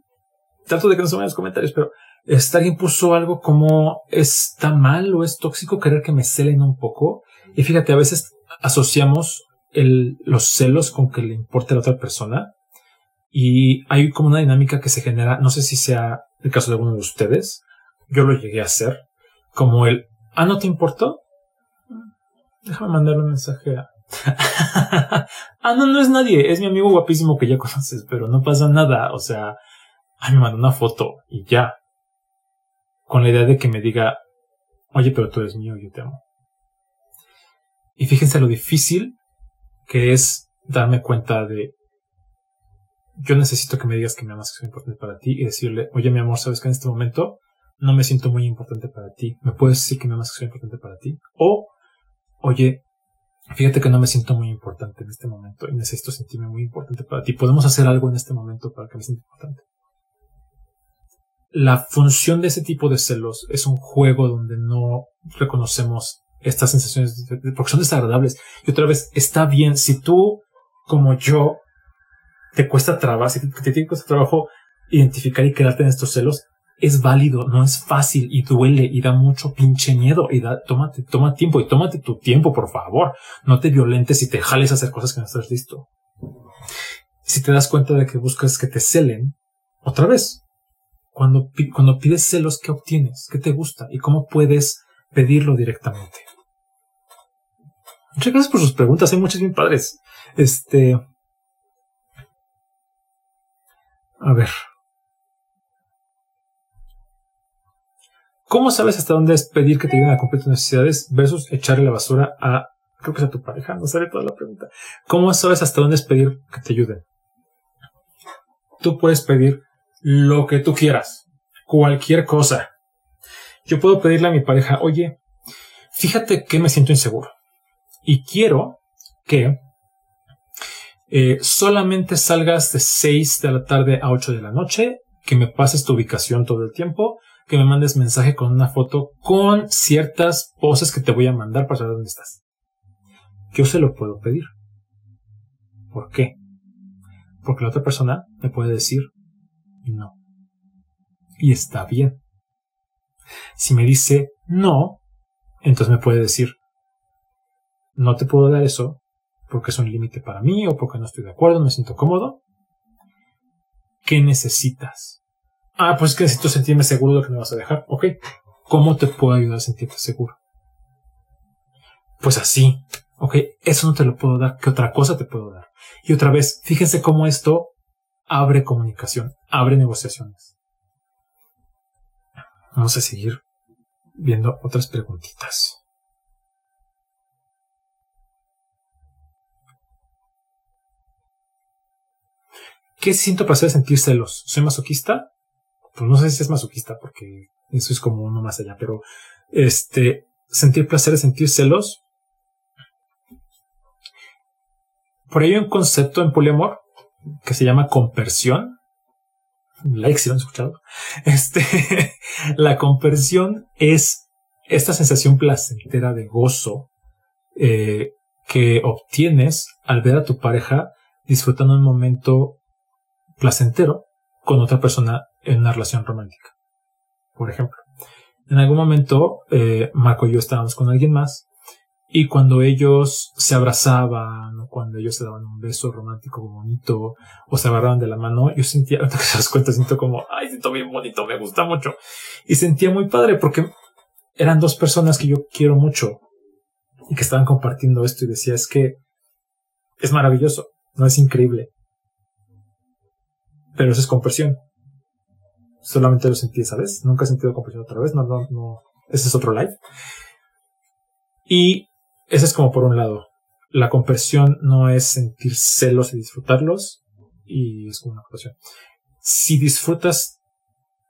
S2: Trato de que no se los comentarios, pero este, alguien puso algo como está mal o es tóxico querer que me celen un poco. Y fíjate, a veces asociamos los celos con que le importe a la otra persona. Y hay como una dinámica que se genera, no sé si sea el caso de alguno de ustedes, yo lo llegué a hacer, como el, ah, ¿no te importó? Déjame mandarle un mensaje a... ah, no, no es nadie, es mi amigo guapísimo que ya conoces, pero no pasa nada, o sea, ah, me mandó una foto y ya. Con la idea de que me diga, oye, pero tú eres mío, yo te amo. Y fíjense lo difícil que es darme cuenta de, yo necesito que me digas que me amas, que soy importante para ti y decirle, oye, mi amor, sabes que en este momento no me siento muy importante para ti. ¿Me puedes decir que me amas que soy importante para ti? O, oye, fíjate que no me siento muy importante en este momento y necesito sentirme muy importante para ti. ¿Podemos hacer algo en este momento para que me sienta importante? La función de ese tipo de celos es un juego donde no reconocemos estas sensaciones porque son desagradables. Y otra vez, está bien si tú, como yo, te cuesta trabajo, si te, te cuesta trabajo identificar y quedarte en estos celos, es válido, no es fácil y duele y da mucho pinche miedo y da, tómate, toma tiempo y tómate tu tiempo, por favor. No te violentes y te jales a hacer cosas que no estás listo. Si te das cuenta de que buscas que te celen, otra vez, cuando, cuando pides celos, ¿qué obtienes? ¿Qué te gusta? ¿Y cómo puedes pedirlo directamente? Muchas gracias por sus preguntas, hay muchas bien padres. Este. A ver. ¿Cómo sabes hasta dónde es pedir que te ayuden a cumplir tus necesidades versus echarle la basura a, creo que es a tu pareja? No sale toda la pregunta. ¿Cómo sabes hasta dónde es pedir que te ayuden? Tú puedes pedir lo que tú quieras, cualquier cosa. Yo puedo pedirle a mi pareja, oye, fíjate que me siento inseguro y quiero que eh, solamente salgas de 6 de la tarde a 8 de la noche, que me pases tu ubicación todo el tiempo que me mandes mensaje con una foto con ciertas poses que te voy a mandar para saber dónde estás. Yo se lo puedo pedir. ¿Por qué? Porque la otra persona me puede decir no. Y está bien. Si me dice no, entonces me puede decir no te puedo dar eso porque es un límite para mí o porque no estoy de acuerdo, me siento cómodo. ¿Qué necesitas? Ah, pues es que necesito sentirme seguro de que me vas a dejar. Ok. ¿Cómo te puedo ayudar a sentirte seguro? Pues así. Ok, eso no te lo puedo dar. ¿Qué otra cosa te puedo dar? Y otra vez, fíjense cómo esto abre comunicación, abre negociaciones. Vamos a seguir viendo otras preguntitas. ¿Qué siento para hacer sentir celos? ¿Soy masoquista? pues no sé si es masoquista porque eso es como uno más allá, pero este, sentir placer, sentir celos. Por ahí hay un concepto en poliamor que se llama compersión. Like si lo han escuchado. Este, la compersión es esta sensación placentera de gozo eh, que obtienes al ver a tu pareja disfrutando un momento placentero con otra persona en una relación romántica. Por ejemplo, en algún momento, eh, Marco y yo estábamos con alguien más Y cuando ellos se abrazaban, o cuando ellos se daban un beso romántico bonito, o se agarraban de la mano, yo sentía, ahorita que das cuenta, siento como, ay, siento bien bonito, me gusta mucho. Y sentía muy padre porque eran dos personas que yo quiero mucho y que estaban compartiendo esto y decía, es que es maravilloso, no es increíble. Pero eso es compresión. Solamente lo sentí esa vez. Nunca he sentido compresión otra vez. No, no, no. Ese es otro live. Y ese es como por un lado. La compresión no es sentir celos y disfrutarlos. Y es como una compresión. Si disfrutas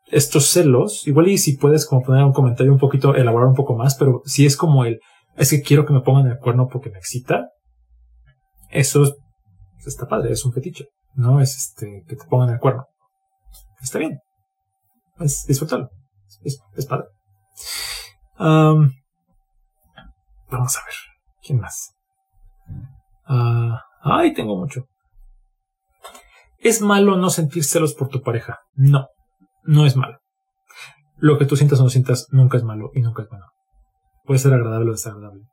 S2: estos celos, igual y si puedes como poner un comentario un poquito, elaborar un poco más, pero si es como el, es que quiero que me pongan el cuerno porque me excita, eso está padre, es un fetiche, no es este, que te pongan el cuerno. Está bien, es disfrutarlo, es, es padre. vamos a ver, ¿quién más? Ah, ay, tengo mucho. ¿Es malo no sentir celos por tu pareja? No no es malo. Lo que tú sientas o no sientas nunca es malo y nunca es bueno. Puede ser agradable o desagradable.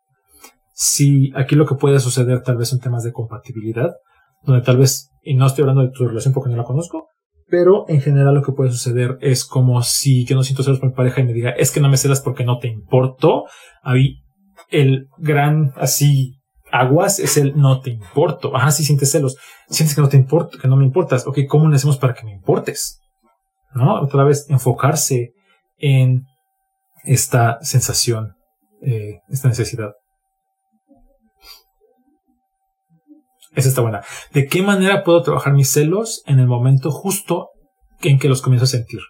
S2: Si aquí lo que puede suceder tal vez son temas de compatibilidad, donde tal vez, y no estoy hablando de tu relación porque no la conozco, pero en general lo que puede suceder es como si yo no siento celos por mi pareja y me diga, es que no me celas porque no te importo. Ahí el gran así aguas es el no te importo. Ajá, sí sientes celos. Sientes que no te importo, que no me importas. Ok, ¿cómo le hacemos para que me importes? ¿no? Otra vez enfocarse en esta sensación, eh, esta necesidad. Esa está buena. ¿De qué manera puedo trabajar mis celos en el momento justo en que los comienzo a sentir?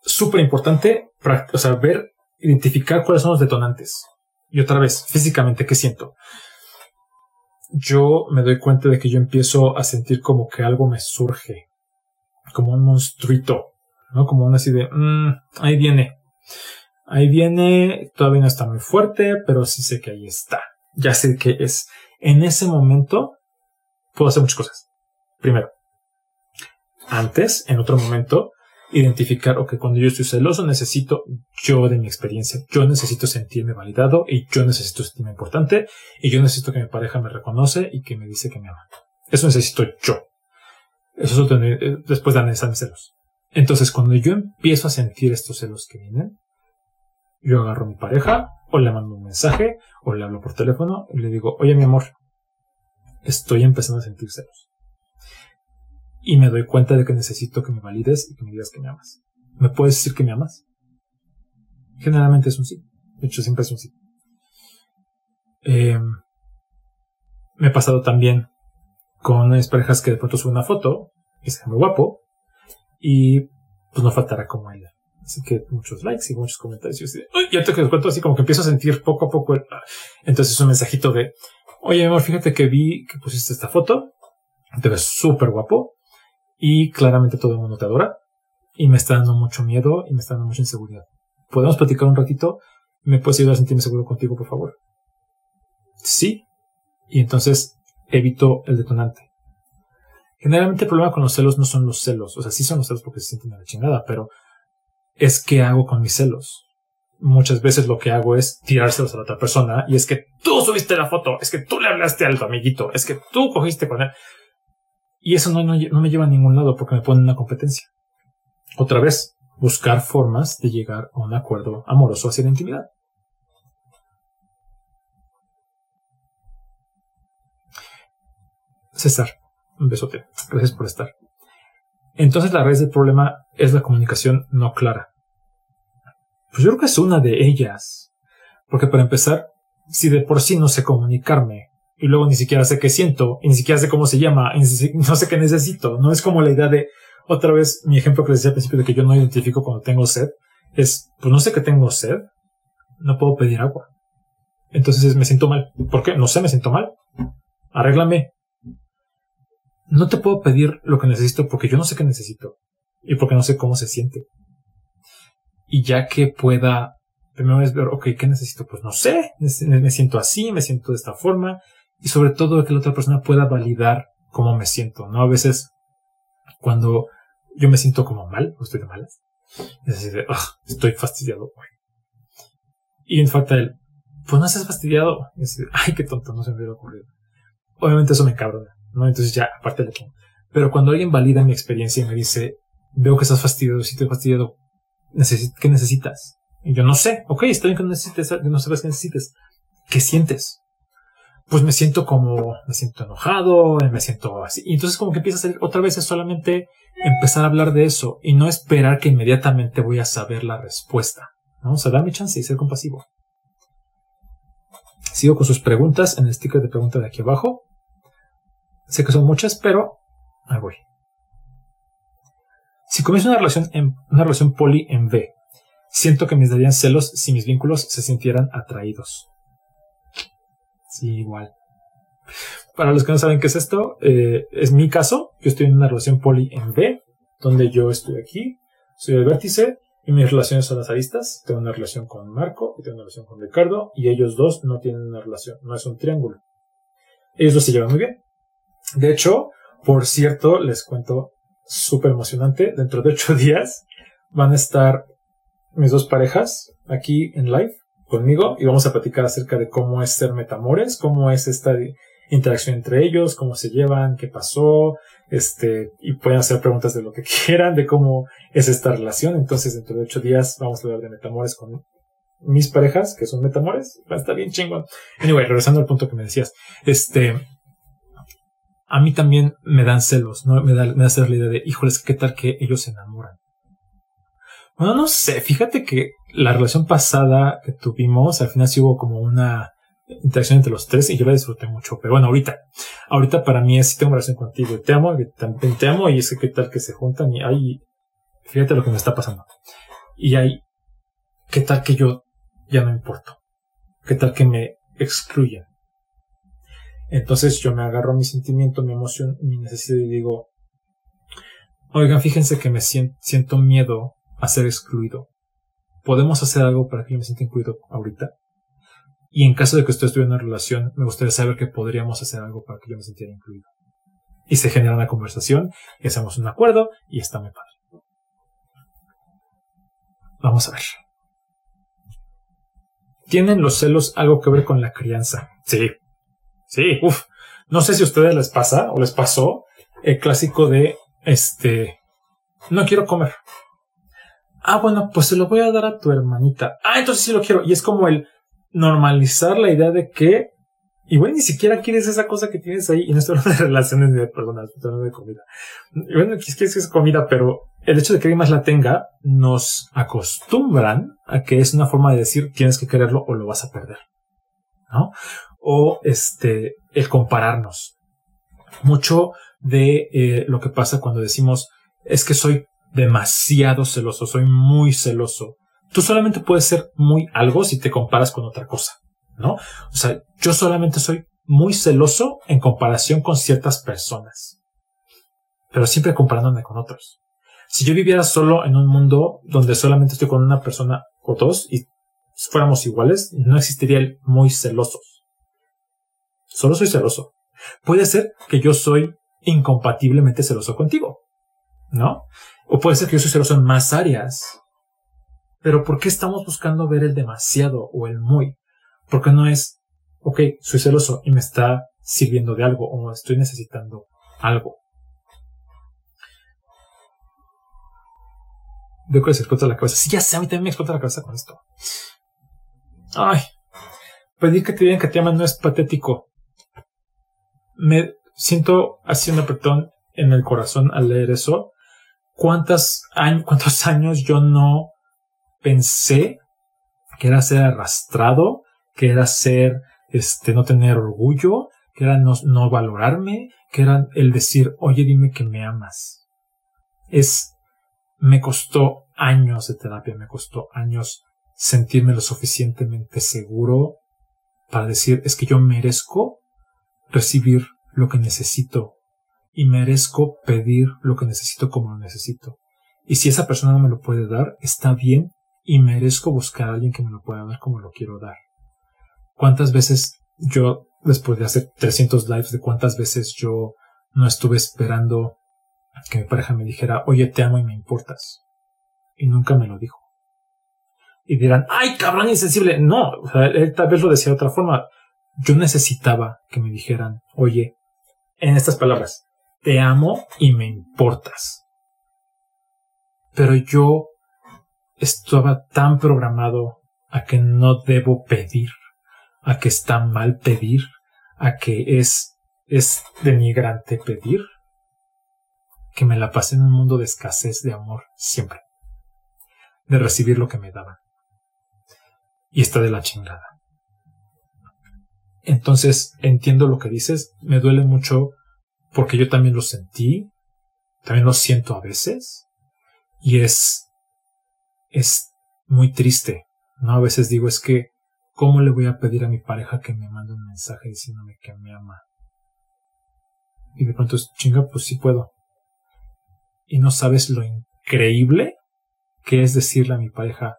S2: Súper importante, o sea, ver, identificar cuáles son los detonantes. Y otra vez, físicamente, ¿qué siento? Yo me doy cuenta de que yo empiezo a sentir como que algo me surge, como un monstruito, ¿no? Como una así de, mmm, ahí viene. Ahí viene, todavía no está muy fuerte, pero sí sé que ahí está. Ya sé que es. En ese momento puedo hacer muchas cosas. Primero, antes, en otro momento, identificar, ok, cuando yo estoy celoso necesito yo de mi experiencia, yo necesito sentirme validado y yo necesito sentirme importante y yo necesito que mi pareja me reconoce y que me dice que me ama. Eso necesito yo. Eso es eh, después de analizar mis celos. Entonces, cuando yo empiezo a sentir estos celos que vienen, yo agarro a mi pareja, o le mando un mensaje, o le hablo por teléfono, y le digo, oye mi amor, estoy empezando a sentir celos. Y me doy cuenta de que necesito que me valides y que me digas que me amas. ¿Me puedes decir que me amas? Generalmente es un sí. De hecho, siempre es un sí. Eh, me ha pasado también con unas parejas que de pronto suben una foto y se muy guapo y pues no faltará como ella. Así que muchos likes y muchos comentarios. Y ya te cuento así como que empiezo a sentir poco a poco. Ah, entonces un mensajito de, oye, amor, fíjate que vi que pusiste esta foto. Te ves súper guapo y claramente todo el mundo te adora y me está dando mucho miedo y me está dando mucha inseguridad. ¿Podemos platicar un ratito? ¿Me puedes ayudar a sentirme seguro contigo, por favor? Sí. Y entonces evito el detonante. Generalmente el problema con los celos no son los celos, o sea, sí son los celos porque se sienten a la chingada, pero es qué hago con mis celos. Muchas veces lo que hago es tirárselos a la otra persona y es que tú subiste la foto, es que tú le hablaste al tu amiguito, es que tú cogiste con él. Y eso no, no me lleva a ningún lado porque me pone una competencia. Otra vez, buscar formas de llegar a un acuerdo amoroso hacia la intimidad. César, un besote. Gracias por estar. Entonces la raíz del problema es la comunicación no clara. Pues yo creo que es una de ellas. Porque para empezar, si de por sí no sé comunicarme, y luego ni siquiera sé qué siento, y ni siquiera sé cómo se llama, no sé qué necesito, no es como la idea de, otra vez, mi ejemplo que les decía al principio de que yo no identifico cuando tengo sed, es, pues no sé que tengo sed, no puedo pedir agua. Entonces me siento mal. ¿Por qué? No sé, me siento mal. Arréglame no te puedo pedir lo que necesito porque yo no sé qué necesito y porque no sé cómo se siente. Y ya que pueda, primero es ver, ok, ¿qué necesito? Pues no sé, me siento así, me siento de esta forma y sobre todo que la otra persona pueda validar cómo me siento, ¿no? A veces cuando yo me siento como mal, o estoy de malas, es decir, estoy fastidiado hoy. Y en falta el, pues no seas fastidiado. Ay, qué tonto, no se me hubiera ocurrido. Obviamente eso me cabrona, ¿no? Entonces ya, aparte de pongo. Pero cuando alguien valida mi experiencia y me dice, veo que estás fastidiado, si estoy fastidiado, ¿qué necesitas? Y yo no sé, ok, está bien que no necesites, no sabes qué necesites. ¿Qué sientes? Pues me siento como, me siento enojado, me siento así. Y entonces como que empieza a ser otra vez es solamente empezar a hablar de eso y no esperar que inmediatamente voy a saber la respuesta. ¿no? O sea, dame chance y ser compasivo. Sigo con sus preguntas en el sticker de pregunta de aquí abajo. Sé que son muchas, pero ahí voy. Si comienzo una relación en una relación poli en V, siento que me darían celos si mis vínculos se sintieran atraídos. Sí, igual. Para los que no saben qué es esto, eh, es mi caso. Yo estoy en una relación poli en V, donde yo estoy aquí, soy el vértice y mis relaciones son las aristas. Tengo una relación con Marco y tengo una relación con Ricardo y ellos dos no tienen una relación, no es un triángulo. Ellos dos se llevan muy bien. De hecho, por cierto, les cuento súper emocionante. Dentro de ocho días van a estar mis dos parejas aquí en live conmigo y vamos a platicar acerca de cómo es ser metamores, cómo es esta interacción entre ellos, cómo se llevan, qué pasó, este, y pueden hacer preguntas de lo que quieran, de cómo es esta relación. Entonces, dentro de ocho días vamos a hablar de metamores con mis parejas, que son metamores. Va a estar bien chingón. Anyway, regresando al punto que me decías, este, a mí también me dan celos, ¿no? Me da, me da la idea de, híjoles, ¿qué tal que ellos se enamoran? Bueno, no sé, fíjate que la relación pasada que tuvimos, al final sí hubo como una interacción entre los tres y yo la disfruté mucho. Pero bueno, ahorita, ahorita para mí es si tengo relación contigo y te amo, y también te amo y es que qué tal que se juntan y hay, fíjate lo que me está pasando. Y hay, qué tal que yo ya no importo. Qué tal que me excluyen. Entonces yo me agarro mi sentimiento, mi emoción, mi necesidad y digo, oigan, fíjense que me siento, miedo a ser excluido. ¿Podemos hacer algo para que yo me sienta incluido ahorita? Y en caso de que usted estuviera en una relación, me gustaría saber que podríamos hacer algo para que yo me sintiera incluido. Y se genera una conversación, y hacemos un acuerdo, y está muy padre. Vamos a ver. ¿Tienen los celos algo que ver con la crianza? Sí, Sí, uff. No sé si a ustedes les pasa o les pasó el clásico de este. No quiero comer. Ah, bueno, pues se lo voy a dar a tu hermanita. Ah, entonces sí lo quiero. Y es como el normalizar la idea de que igual ni siquiera quieres esa cosa que tienes ahí. Y no estoy hablando de relaciones, de, perdón, estoy hablando de comida. Y bueno, quieres esa comida, pero el hecho de que alguien más la tenga nos acostumbran a que es una forma de decir tienes que quererlo o lo vas a perder. ¿No? o este, el compararnos. Mucho de eh, lo que pasa cuando decimos es que soy demasiado celoso, soy muy celoso. Tú solamente puedes ser muy algo si te comparas con otra cosa, ¿no? O sea, yo solamente soy muy celoso en comparación con ciertas personas, pero siempre comparándome con otros. Si yo viviera solo en un mundo donde solamente estoy con una persona o dos y fuéramos iguales, no existiría el muy celosos. Solo soy celoso. Puede ser que yo soy incompatiblemente celoso contigo, ¿no? O puede ser que yo soy celoso en más áreas. Pero ¿por qué estamos buscando ver el demasiado o el muy? Porque no es, ok, soy celoso y me está sirviendo de algo o estoy necesitando algo. Veo que se explota la cabeza. Sí, ya sé, a mí también me explota la cabeza con esto. Ay, pedir que te digan que te aman no es patético me siento así un apretón en el corazón al leer eso. ¿Cuántos años, cuántos años yo no pensé que era ser arrastrado, que era ser, este, no tener orgullo, que era no, no valorarme, que era el decir, oye, dime que me amas. Es, me costó años de terapia, me costó años sentirme lo suficientemente seguro para decir, es que yo merezco recibir lo que necesito y merezco pedir lo que necesito como lo necesito. Y si esa persona no me lo puede dar, está bien y merezco buscar a alguien que me lo pueda dar como lo quiero dar. ¿Cuántas veces yo, después de hacer 300 lives, de cuántas veces yo no estuve esperando que mi pareja me dijera, oye, te amo y me importas? Y nunca me lo dijo. y dirán, ay, cabrón insensible. No, él tal vez lo decía de otra forma. Yo necesitaba que me dijeran, oye, en estas palabras, te amo y me importas. Pero yo estaba tan programado a que no debo pedir, a que está mal pedir, a que es, es denigrante pedir, que me la pasé en un mundo de escasez de amor siempre, de recibir lo que me daban. Y está de la chingada. Entonces entiendo lo que dices, me duele mucho porque yo también lo sentí, también lo siento a veces, y es, es muy triste, ¿no? A veces digo, es que, ¿cómo le voy a pedir a mi pareja que me mande un mensaje diciéndome que me ama? Y de pronto es, chinga, pues sí puedo. Y no sabes lo increíble que es decirle a mi pareja,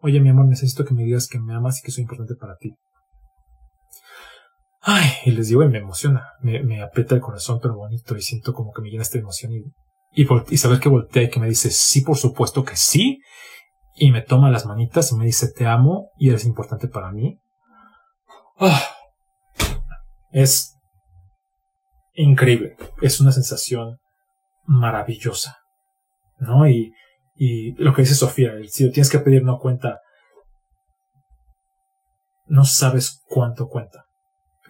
S2: oye, mi amor, necesito que me digas que me amas y que soy importante para ti. Ay, y les digo, y me emociona, me, me el corazón, pero bonito, y siento como que me llena esta emoción y, y, saber que voltea y que me dice, sí, por supuesto que sí, y me toma las manitas y me dice, te amo y eres importante para mí. Ah, es increíble, es una sensación maravillosa, ¿no? Y, y lo que dice Sofía, si lo tienes que pedir no cuenta, no sabes cuánto cuenta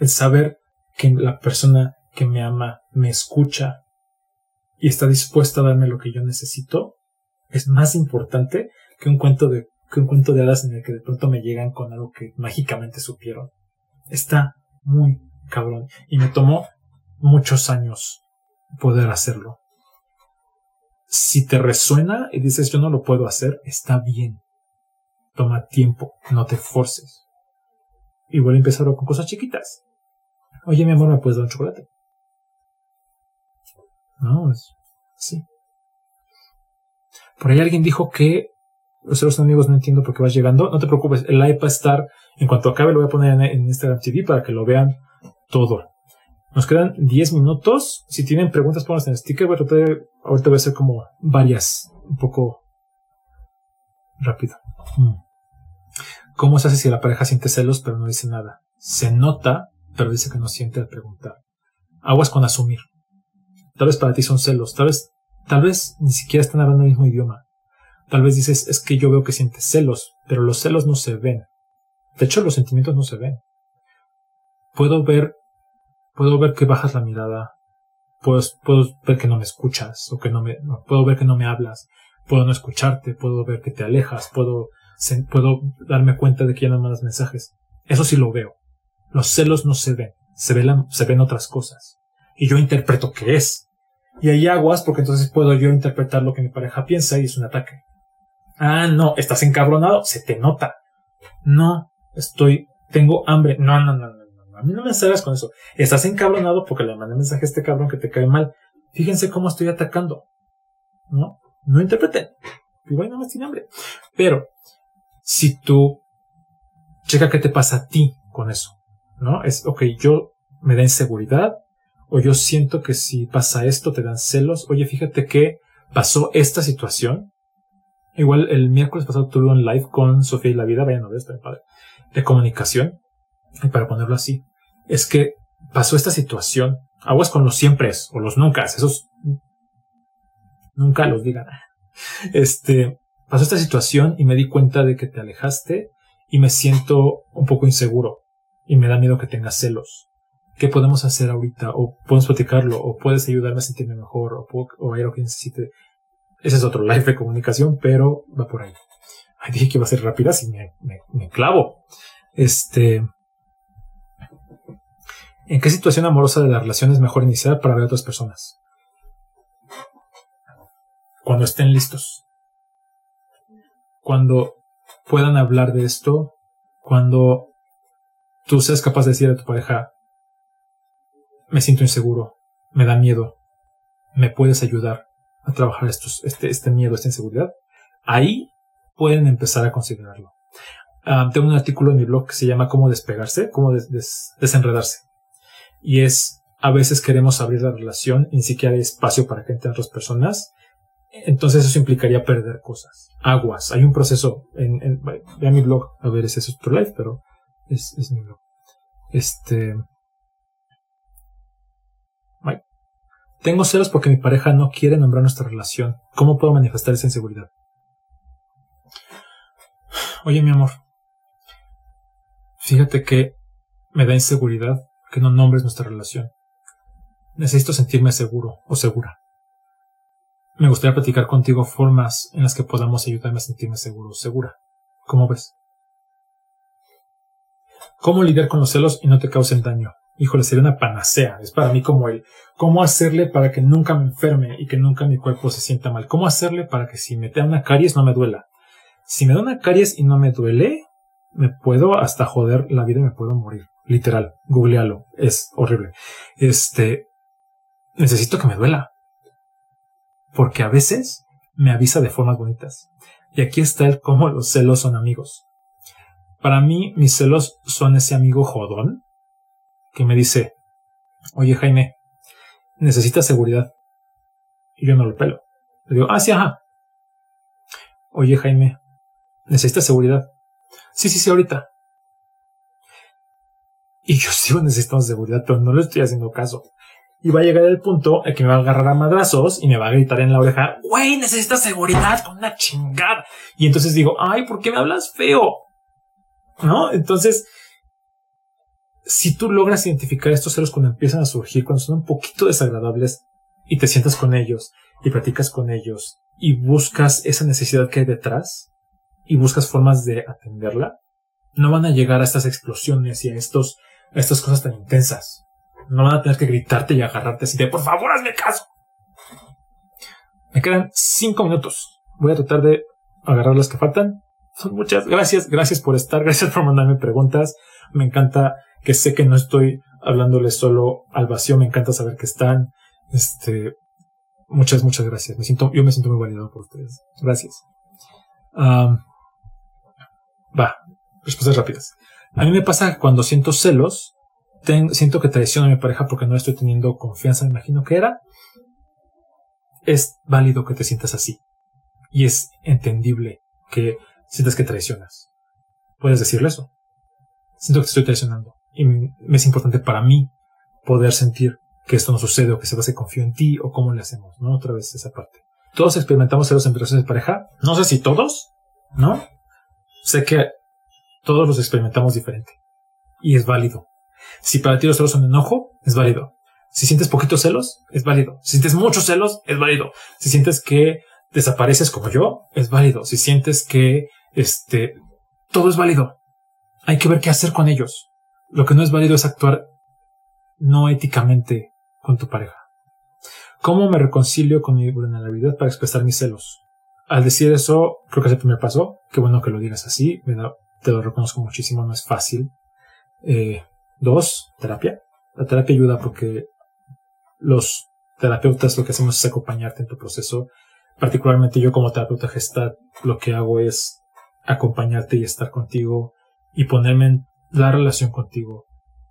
S2: el saber que la persona que me ama me escucha y está dispuesta a darme lo que yo necesito es más importante que un cuento de que un cuento de hadas en el que de pronto me llegan con algo que mágicamente supieron. Está muy cabrón y me tomó muchos años poder hacerlo. Si te resuena y dices yo no lo puedo hacer, está bien. Toma tiempo, no te forces. A empezar con cosas chiquitas. Oye, mi amor, ¿me puedes dar un chocolate? No, es sí. Por ahí alguien dijo que los amigos no entiendo por qué vas llegando. No te preocupes, el live va a estar, en cuanto acabe, lo voy a poner en, Instagram TV para que lo vean todo. Nos quedan 10 minutos. Si tienen preguntas, ponlas en el sticker. Ahorita voy a hacer como varias, un poco rápido. Mm. ¿Cómo se hace si la pareja siente celos pero no dice nada? Se nota pero dice que no siente al preguntar. Aguas con asumir. Tal vez para ti son celos, tal vez, tal vez ni siquiera están hablando el mismo idioma. Tal vez dices, es que yo veo que sientes celos, pero los celos no se ven. De hecho, los sentimientos no se ven. Puedo ver, puedo ver que bajas la mirada, puedo, puedo ver que no me escuchas, o que no me, puedo ver que no me hablas, puedo no escucharte, puedo ver que te alejas, puedo, puedo darme cuenta de que ya no mandas mensajes. Eso sí lo veo. Los celos no se ven, se, ven, otras cosas. Y yo interpreto qué es. Y hay aguas porque entonces puedo yo interpretar lo que mi pareja piensa y es un ataque. Ah, no, estás encabronado, se te nota. No, estoy, tengo hambre. No, no, no, no, no. A mí no me salgas con eso. Estás encabronado porque le mandé mensaje a este cabrón que te cae mal. Fíjense cómo estoy atacando. No, no interpreten. Igual no más tiene hambre. Pero, si tú, checa qué te pasa a ti con eso. ¿No? Es, ok, yo me da inseguridad, o yo siento que si pasa esto te dan celos, oye, fíjate que pasó esta situación. Igual el miércoles pasado tuve un live con Sofía y la vida, vayan a ver, está padre, de comunicación, y para ponerlo así, es que pasó esta situación, aguas con los siempre o los nunca, esos nunca los digan. Este, pasó esta situación y me di cuenta de que te alejaste y me siento un poco inseguro y me da miedo que tengas celos. ¿Qué podemos hacer ahorita? O podemos platicarlo, o puedes ayudarme a sentirme mejor, o, hay algo que necesite. Ese es otro live de comunicación, pero va por ahí. Ay, dije que iba a ser rápida, así me, me, clavo. Este. ¿En qué situación amorosa de la relación es mejor iniciar para ver a otras personas? Cuando estén listos. Cuando puedan hablar de esto. Cuando tú seas capaz de decir a tu pareja, me siento inseguro, me da miedo, me puedes ayudar a trabajar este, este miedo, esta inseguridad, ahí pueden empezar a considerarlo. Ah, tengo un artículo en mi blog que se llama Cómo despegarse, cómo desenredarse. Y es, a veces queremos abrir la relación y ni siquiera hay espacio para que entren otras personas. entonces eso implicaría perder cosas. Aguas. Hay un proceso en, mi blog. A ver, ese es otro live, pero es, es blog. Este. Tengo celos porque mi pareja no quiere nombrar nuestra relación. ¿Cómo puedo manifestar esa inseguridad? Oye, mi amor. Fíjate que me da inseguridad que no nombres nuestra relación. Necesito sentirme seguro o segura. Me gustaría platicar contigo formas en las que podamos ayudarme a sentirme seguro o segura. ¿Cómo ves? ¿Cómo lidiar con los celos y no te causen daño? híjole, sería una panacea. Es para mí como el cómo hacerle para que nunca me enferme y que nunca mi cuerpo se sienta mal. ¿Cómo hacerle para que si me da una caries no me duela? Si me da una caries y no me duele, me puedo hasta joder la vida y me puedo morir. Literal, googlealo. Es horrible. Este, necesito que me duela. Porque a veces me avisa de formas bonitas. Y aquí está el cómo los celos son amigos. Para mí, mis celos son ese amigo jodón que me dice, oye Jaime, necesitas seguridad. Y yo no lo pelo. Le digo, ah, sí, ajá. Oye Jaime, necesitas seguridad. Sí, sí, sí, ahorita. Y yo sigo necesitando seguridad, pero no le estoy haciendo caso. Y va a llegar el punto en que me va a agarrar a madrazos y me va a gritar en la oreja, güey, necesitas seguridad con una chingada. Y entonces digo, ay, ¿por qué me hablas feo? ¿No? Entonces, si tú logras identificar estos celos cuando empiezan a surgir, cuando son un poquito desagradables y te sientas con ellos y platicas con ellos y buscas esa necesidad que hay detrás y buscas formas de atenderla, no van a llegar a estas explosiones y a estos, a estas cosas tan intensas. No van a tener que gritarte y agarrarte así de por favor hazme caso. Me quedan cinco minutos. Voy a tratar de agarrar las que faltan. Muchas. Gracias, gracias por estar, gracias por mandarme preguntas. Me encanta que sé que no estoy hablándoles solo al vacío, me encanta saber que están. Este, muchas, muchas gracias. Me siento, yo me siento muy validado por ustedes. Gracias. va, respuestas rápidas. A mí me pasa que cuando siento celos, siento que traiciono a mi pareja porque no estoy teniendo confianza, me imagino que era. Es válido que te sientas así. Y es entendible que sientas que traicionas. Puedes decirle eso. Siento que te estoy traicionando y es importante para mí poder sentir que esto no sucede o que se base confío en ti o cómo le hacemos, ¿no? Otra vez esa parte. Todos experimentamos celos en relaciones de pareja. No sé si todos, ¿no? Sé que todos los experimentamos diferente y es válido. Si para ti los celos son enojo, es válido. Si sientes poquitos celos, es válido. Si sientes muchos celos, es válido. Si sientes que desapareces como yo, es válido. Si sientes que este todo es válido. Hay que ver qué hacer con ellos. Lo que no es válido es actuar no éticamente con tu pareja. ¿Cómo me reconcilio con mi vulnerabilidad para expresar mis celos? Al decir eso, creo que es el primer paso. Qué bueno que lo digas así. te lo reconozco muchísimo, no es fácil. Eh, dos, terapia. La terapia ayuda porque los terapeutas lo que hacemos es acompañarte en tu proceso. Particularmente yo como terapeuta gestal, lo que hago es acompañarte y estar contigo y ponerme en la relación contigo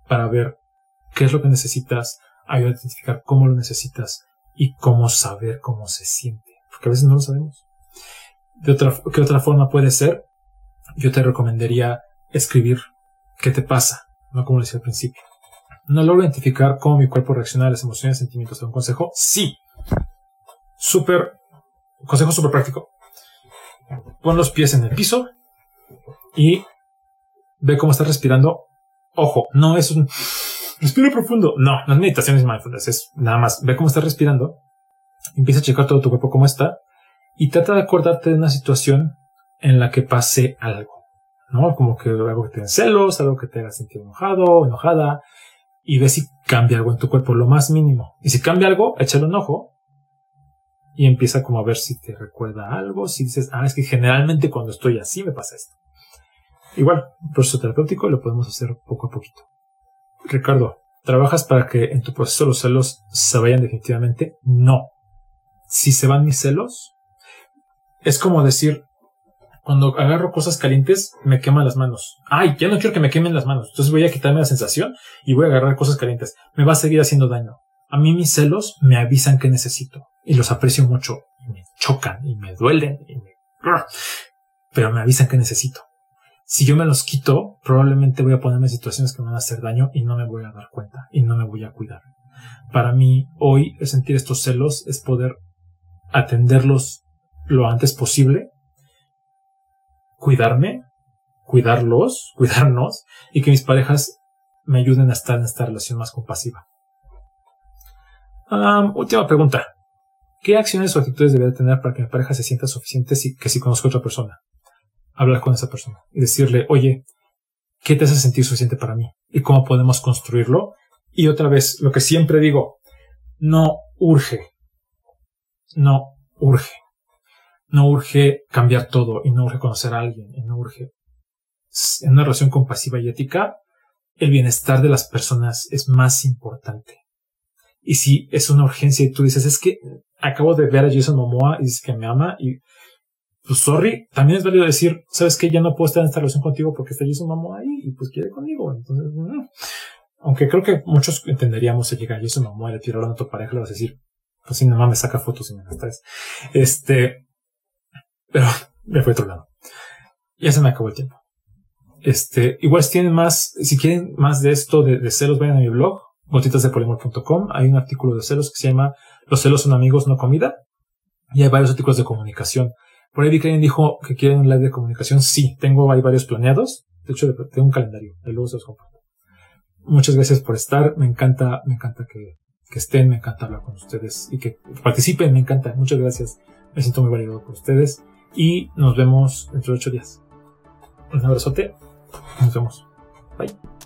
S2: para ver qué es lo que necesitas, ayudar a identificar cómo lo necesitas y cómo saber cómo se siente, porque a veces no lo sabemos. De otra, ¿Qué otra forma puede ser? Yo te recomendaría escribir qué te pasa, no como decía al principio. ¿No logro identificar cómo mi cuerpo reacciona a las emociones sentimientos de un consejo? Sí. Súper, consejo súper práctico. Pon los pies en el piso y ve cómo estás respirando. Ojo, no es un respiro profundo. No, no es meditación, es mindfulness. Es nada más ve cómo estás respirando. Empieza a checar todo tu cuerpo cómo está y trata de acordarte de una situación en la que pase algo. ¿No? Como que algo que te den celos, algo que te haga sentir enojado, enojada, y ve si cambia algo en tu cuerpo, lo más mínimo. Y si cambia algo, échale un ojo y empieza como a ver si te recuerda algo, si dices, ah, es que generalmente cuando estoy así me pasa esto. Igual, proceso terapéutico lo podemos hacer poco a poquito. Ricardo, ¿trabajas para que en tu proceso los celos se vayan definitivamente? No. Si se van mis celos, es como decir, cuando agarro cosas calientes, me queman las manos. Ay, ya no quiero que me quemen las manos. Entonces voy a quitarme la sensación y voy a agarrar cosas calientes. Me va a seguir haciendo daño. A mí mis celos me avisan que necesito. y los aprecio mucho y me chocan y me duelen y me... pero me avisan que necesito. Si yo me los quito, probablemente voy a ponerme en situaciones que me van a hacer daño y no me voy a dar cuenta y no me voy a cuidar. Para mí, hoy, sentir estos celos es poder atenderlos lo antes posible, cuidarme, cuidarlos, cuidarnos y que mis parejas me ayuden a estar en esta relación más compasiva. Última pregunta. ¿Qué acciones o actitudes debería tener para que mi pareja se sienta suficiente si, que si conozco a otra persona? Hablar con esa persona y decirle, oye, ¿qué te hace sentir suficiente para mí? ¿Y cómo podemos construirlo? Y otra vez, lo que siempre digo, no urge. No urge. No urge cambiar todo y no urge conocer a alguien y no urge. En una relación compasiva y ética, el bienestar de las personas es más importante. Y si es una urgencia y tú dices, es que acabo de ver a Jason Momoa y dices que me ama y pues sorry, también es válido decir, sabes que ya no puedo estar en esta relación contigo porque está Jason Momoa ahí y pues quiere conmigo. Entonces, mm. aunque creo que muchos entenderíamos si llega Jason Momoa y le tiraron a tu pareja, le vas a decir, pues si no me saca fotos y me las. Este, pero me fue otro lado. Ya se me acabó el tiempo. Este, igual si tienen más, si quieren más de esto de, celos, vayan a mi blog, gotitasdepolimor.com. Hay un artículo de celos que se llama Los celos son amigos, no comida. Y hay varios artículos de comunicación. Por ahí vi que alguien dijo que quieren un live de comunicación. Sí, tengo, hay varios planeados. De hecho, tengo un calendario. Y luego se los comparto. Muchas gracias por estar. Me encanta, me encanta que, que estén. Me encanta hablar con ustedes y que participen. Me encanta. Muchas gracias. Me siento muy validado por ustedes. Y nos vemos dentro de ocho días. Un abrazote. Nos vemos. Bye.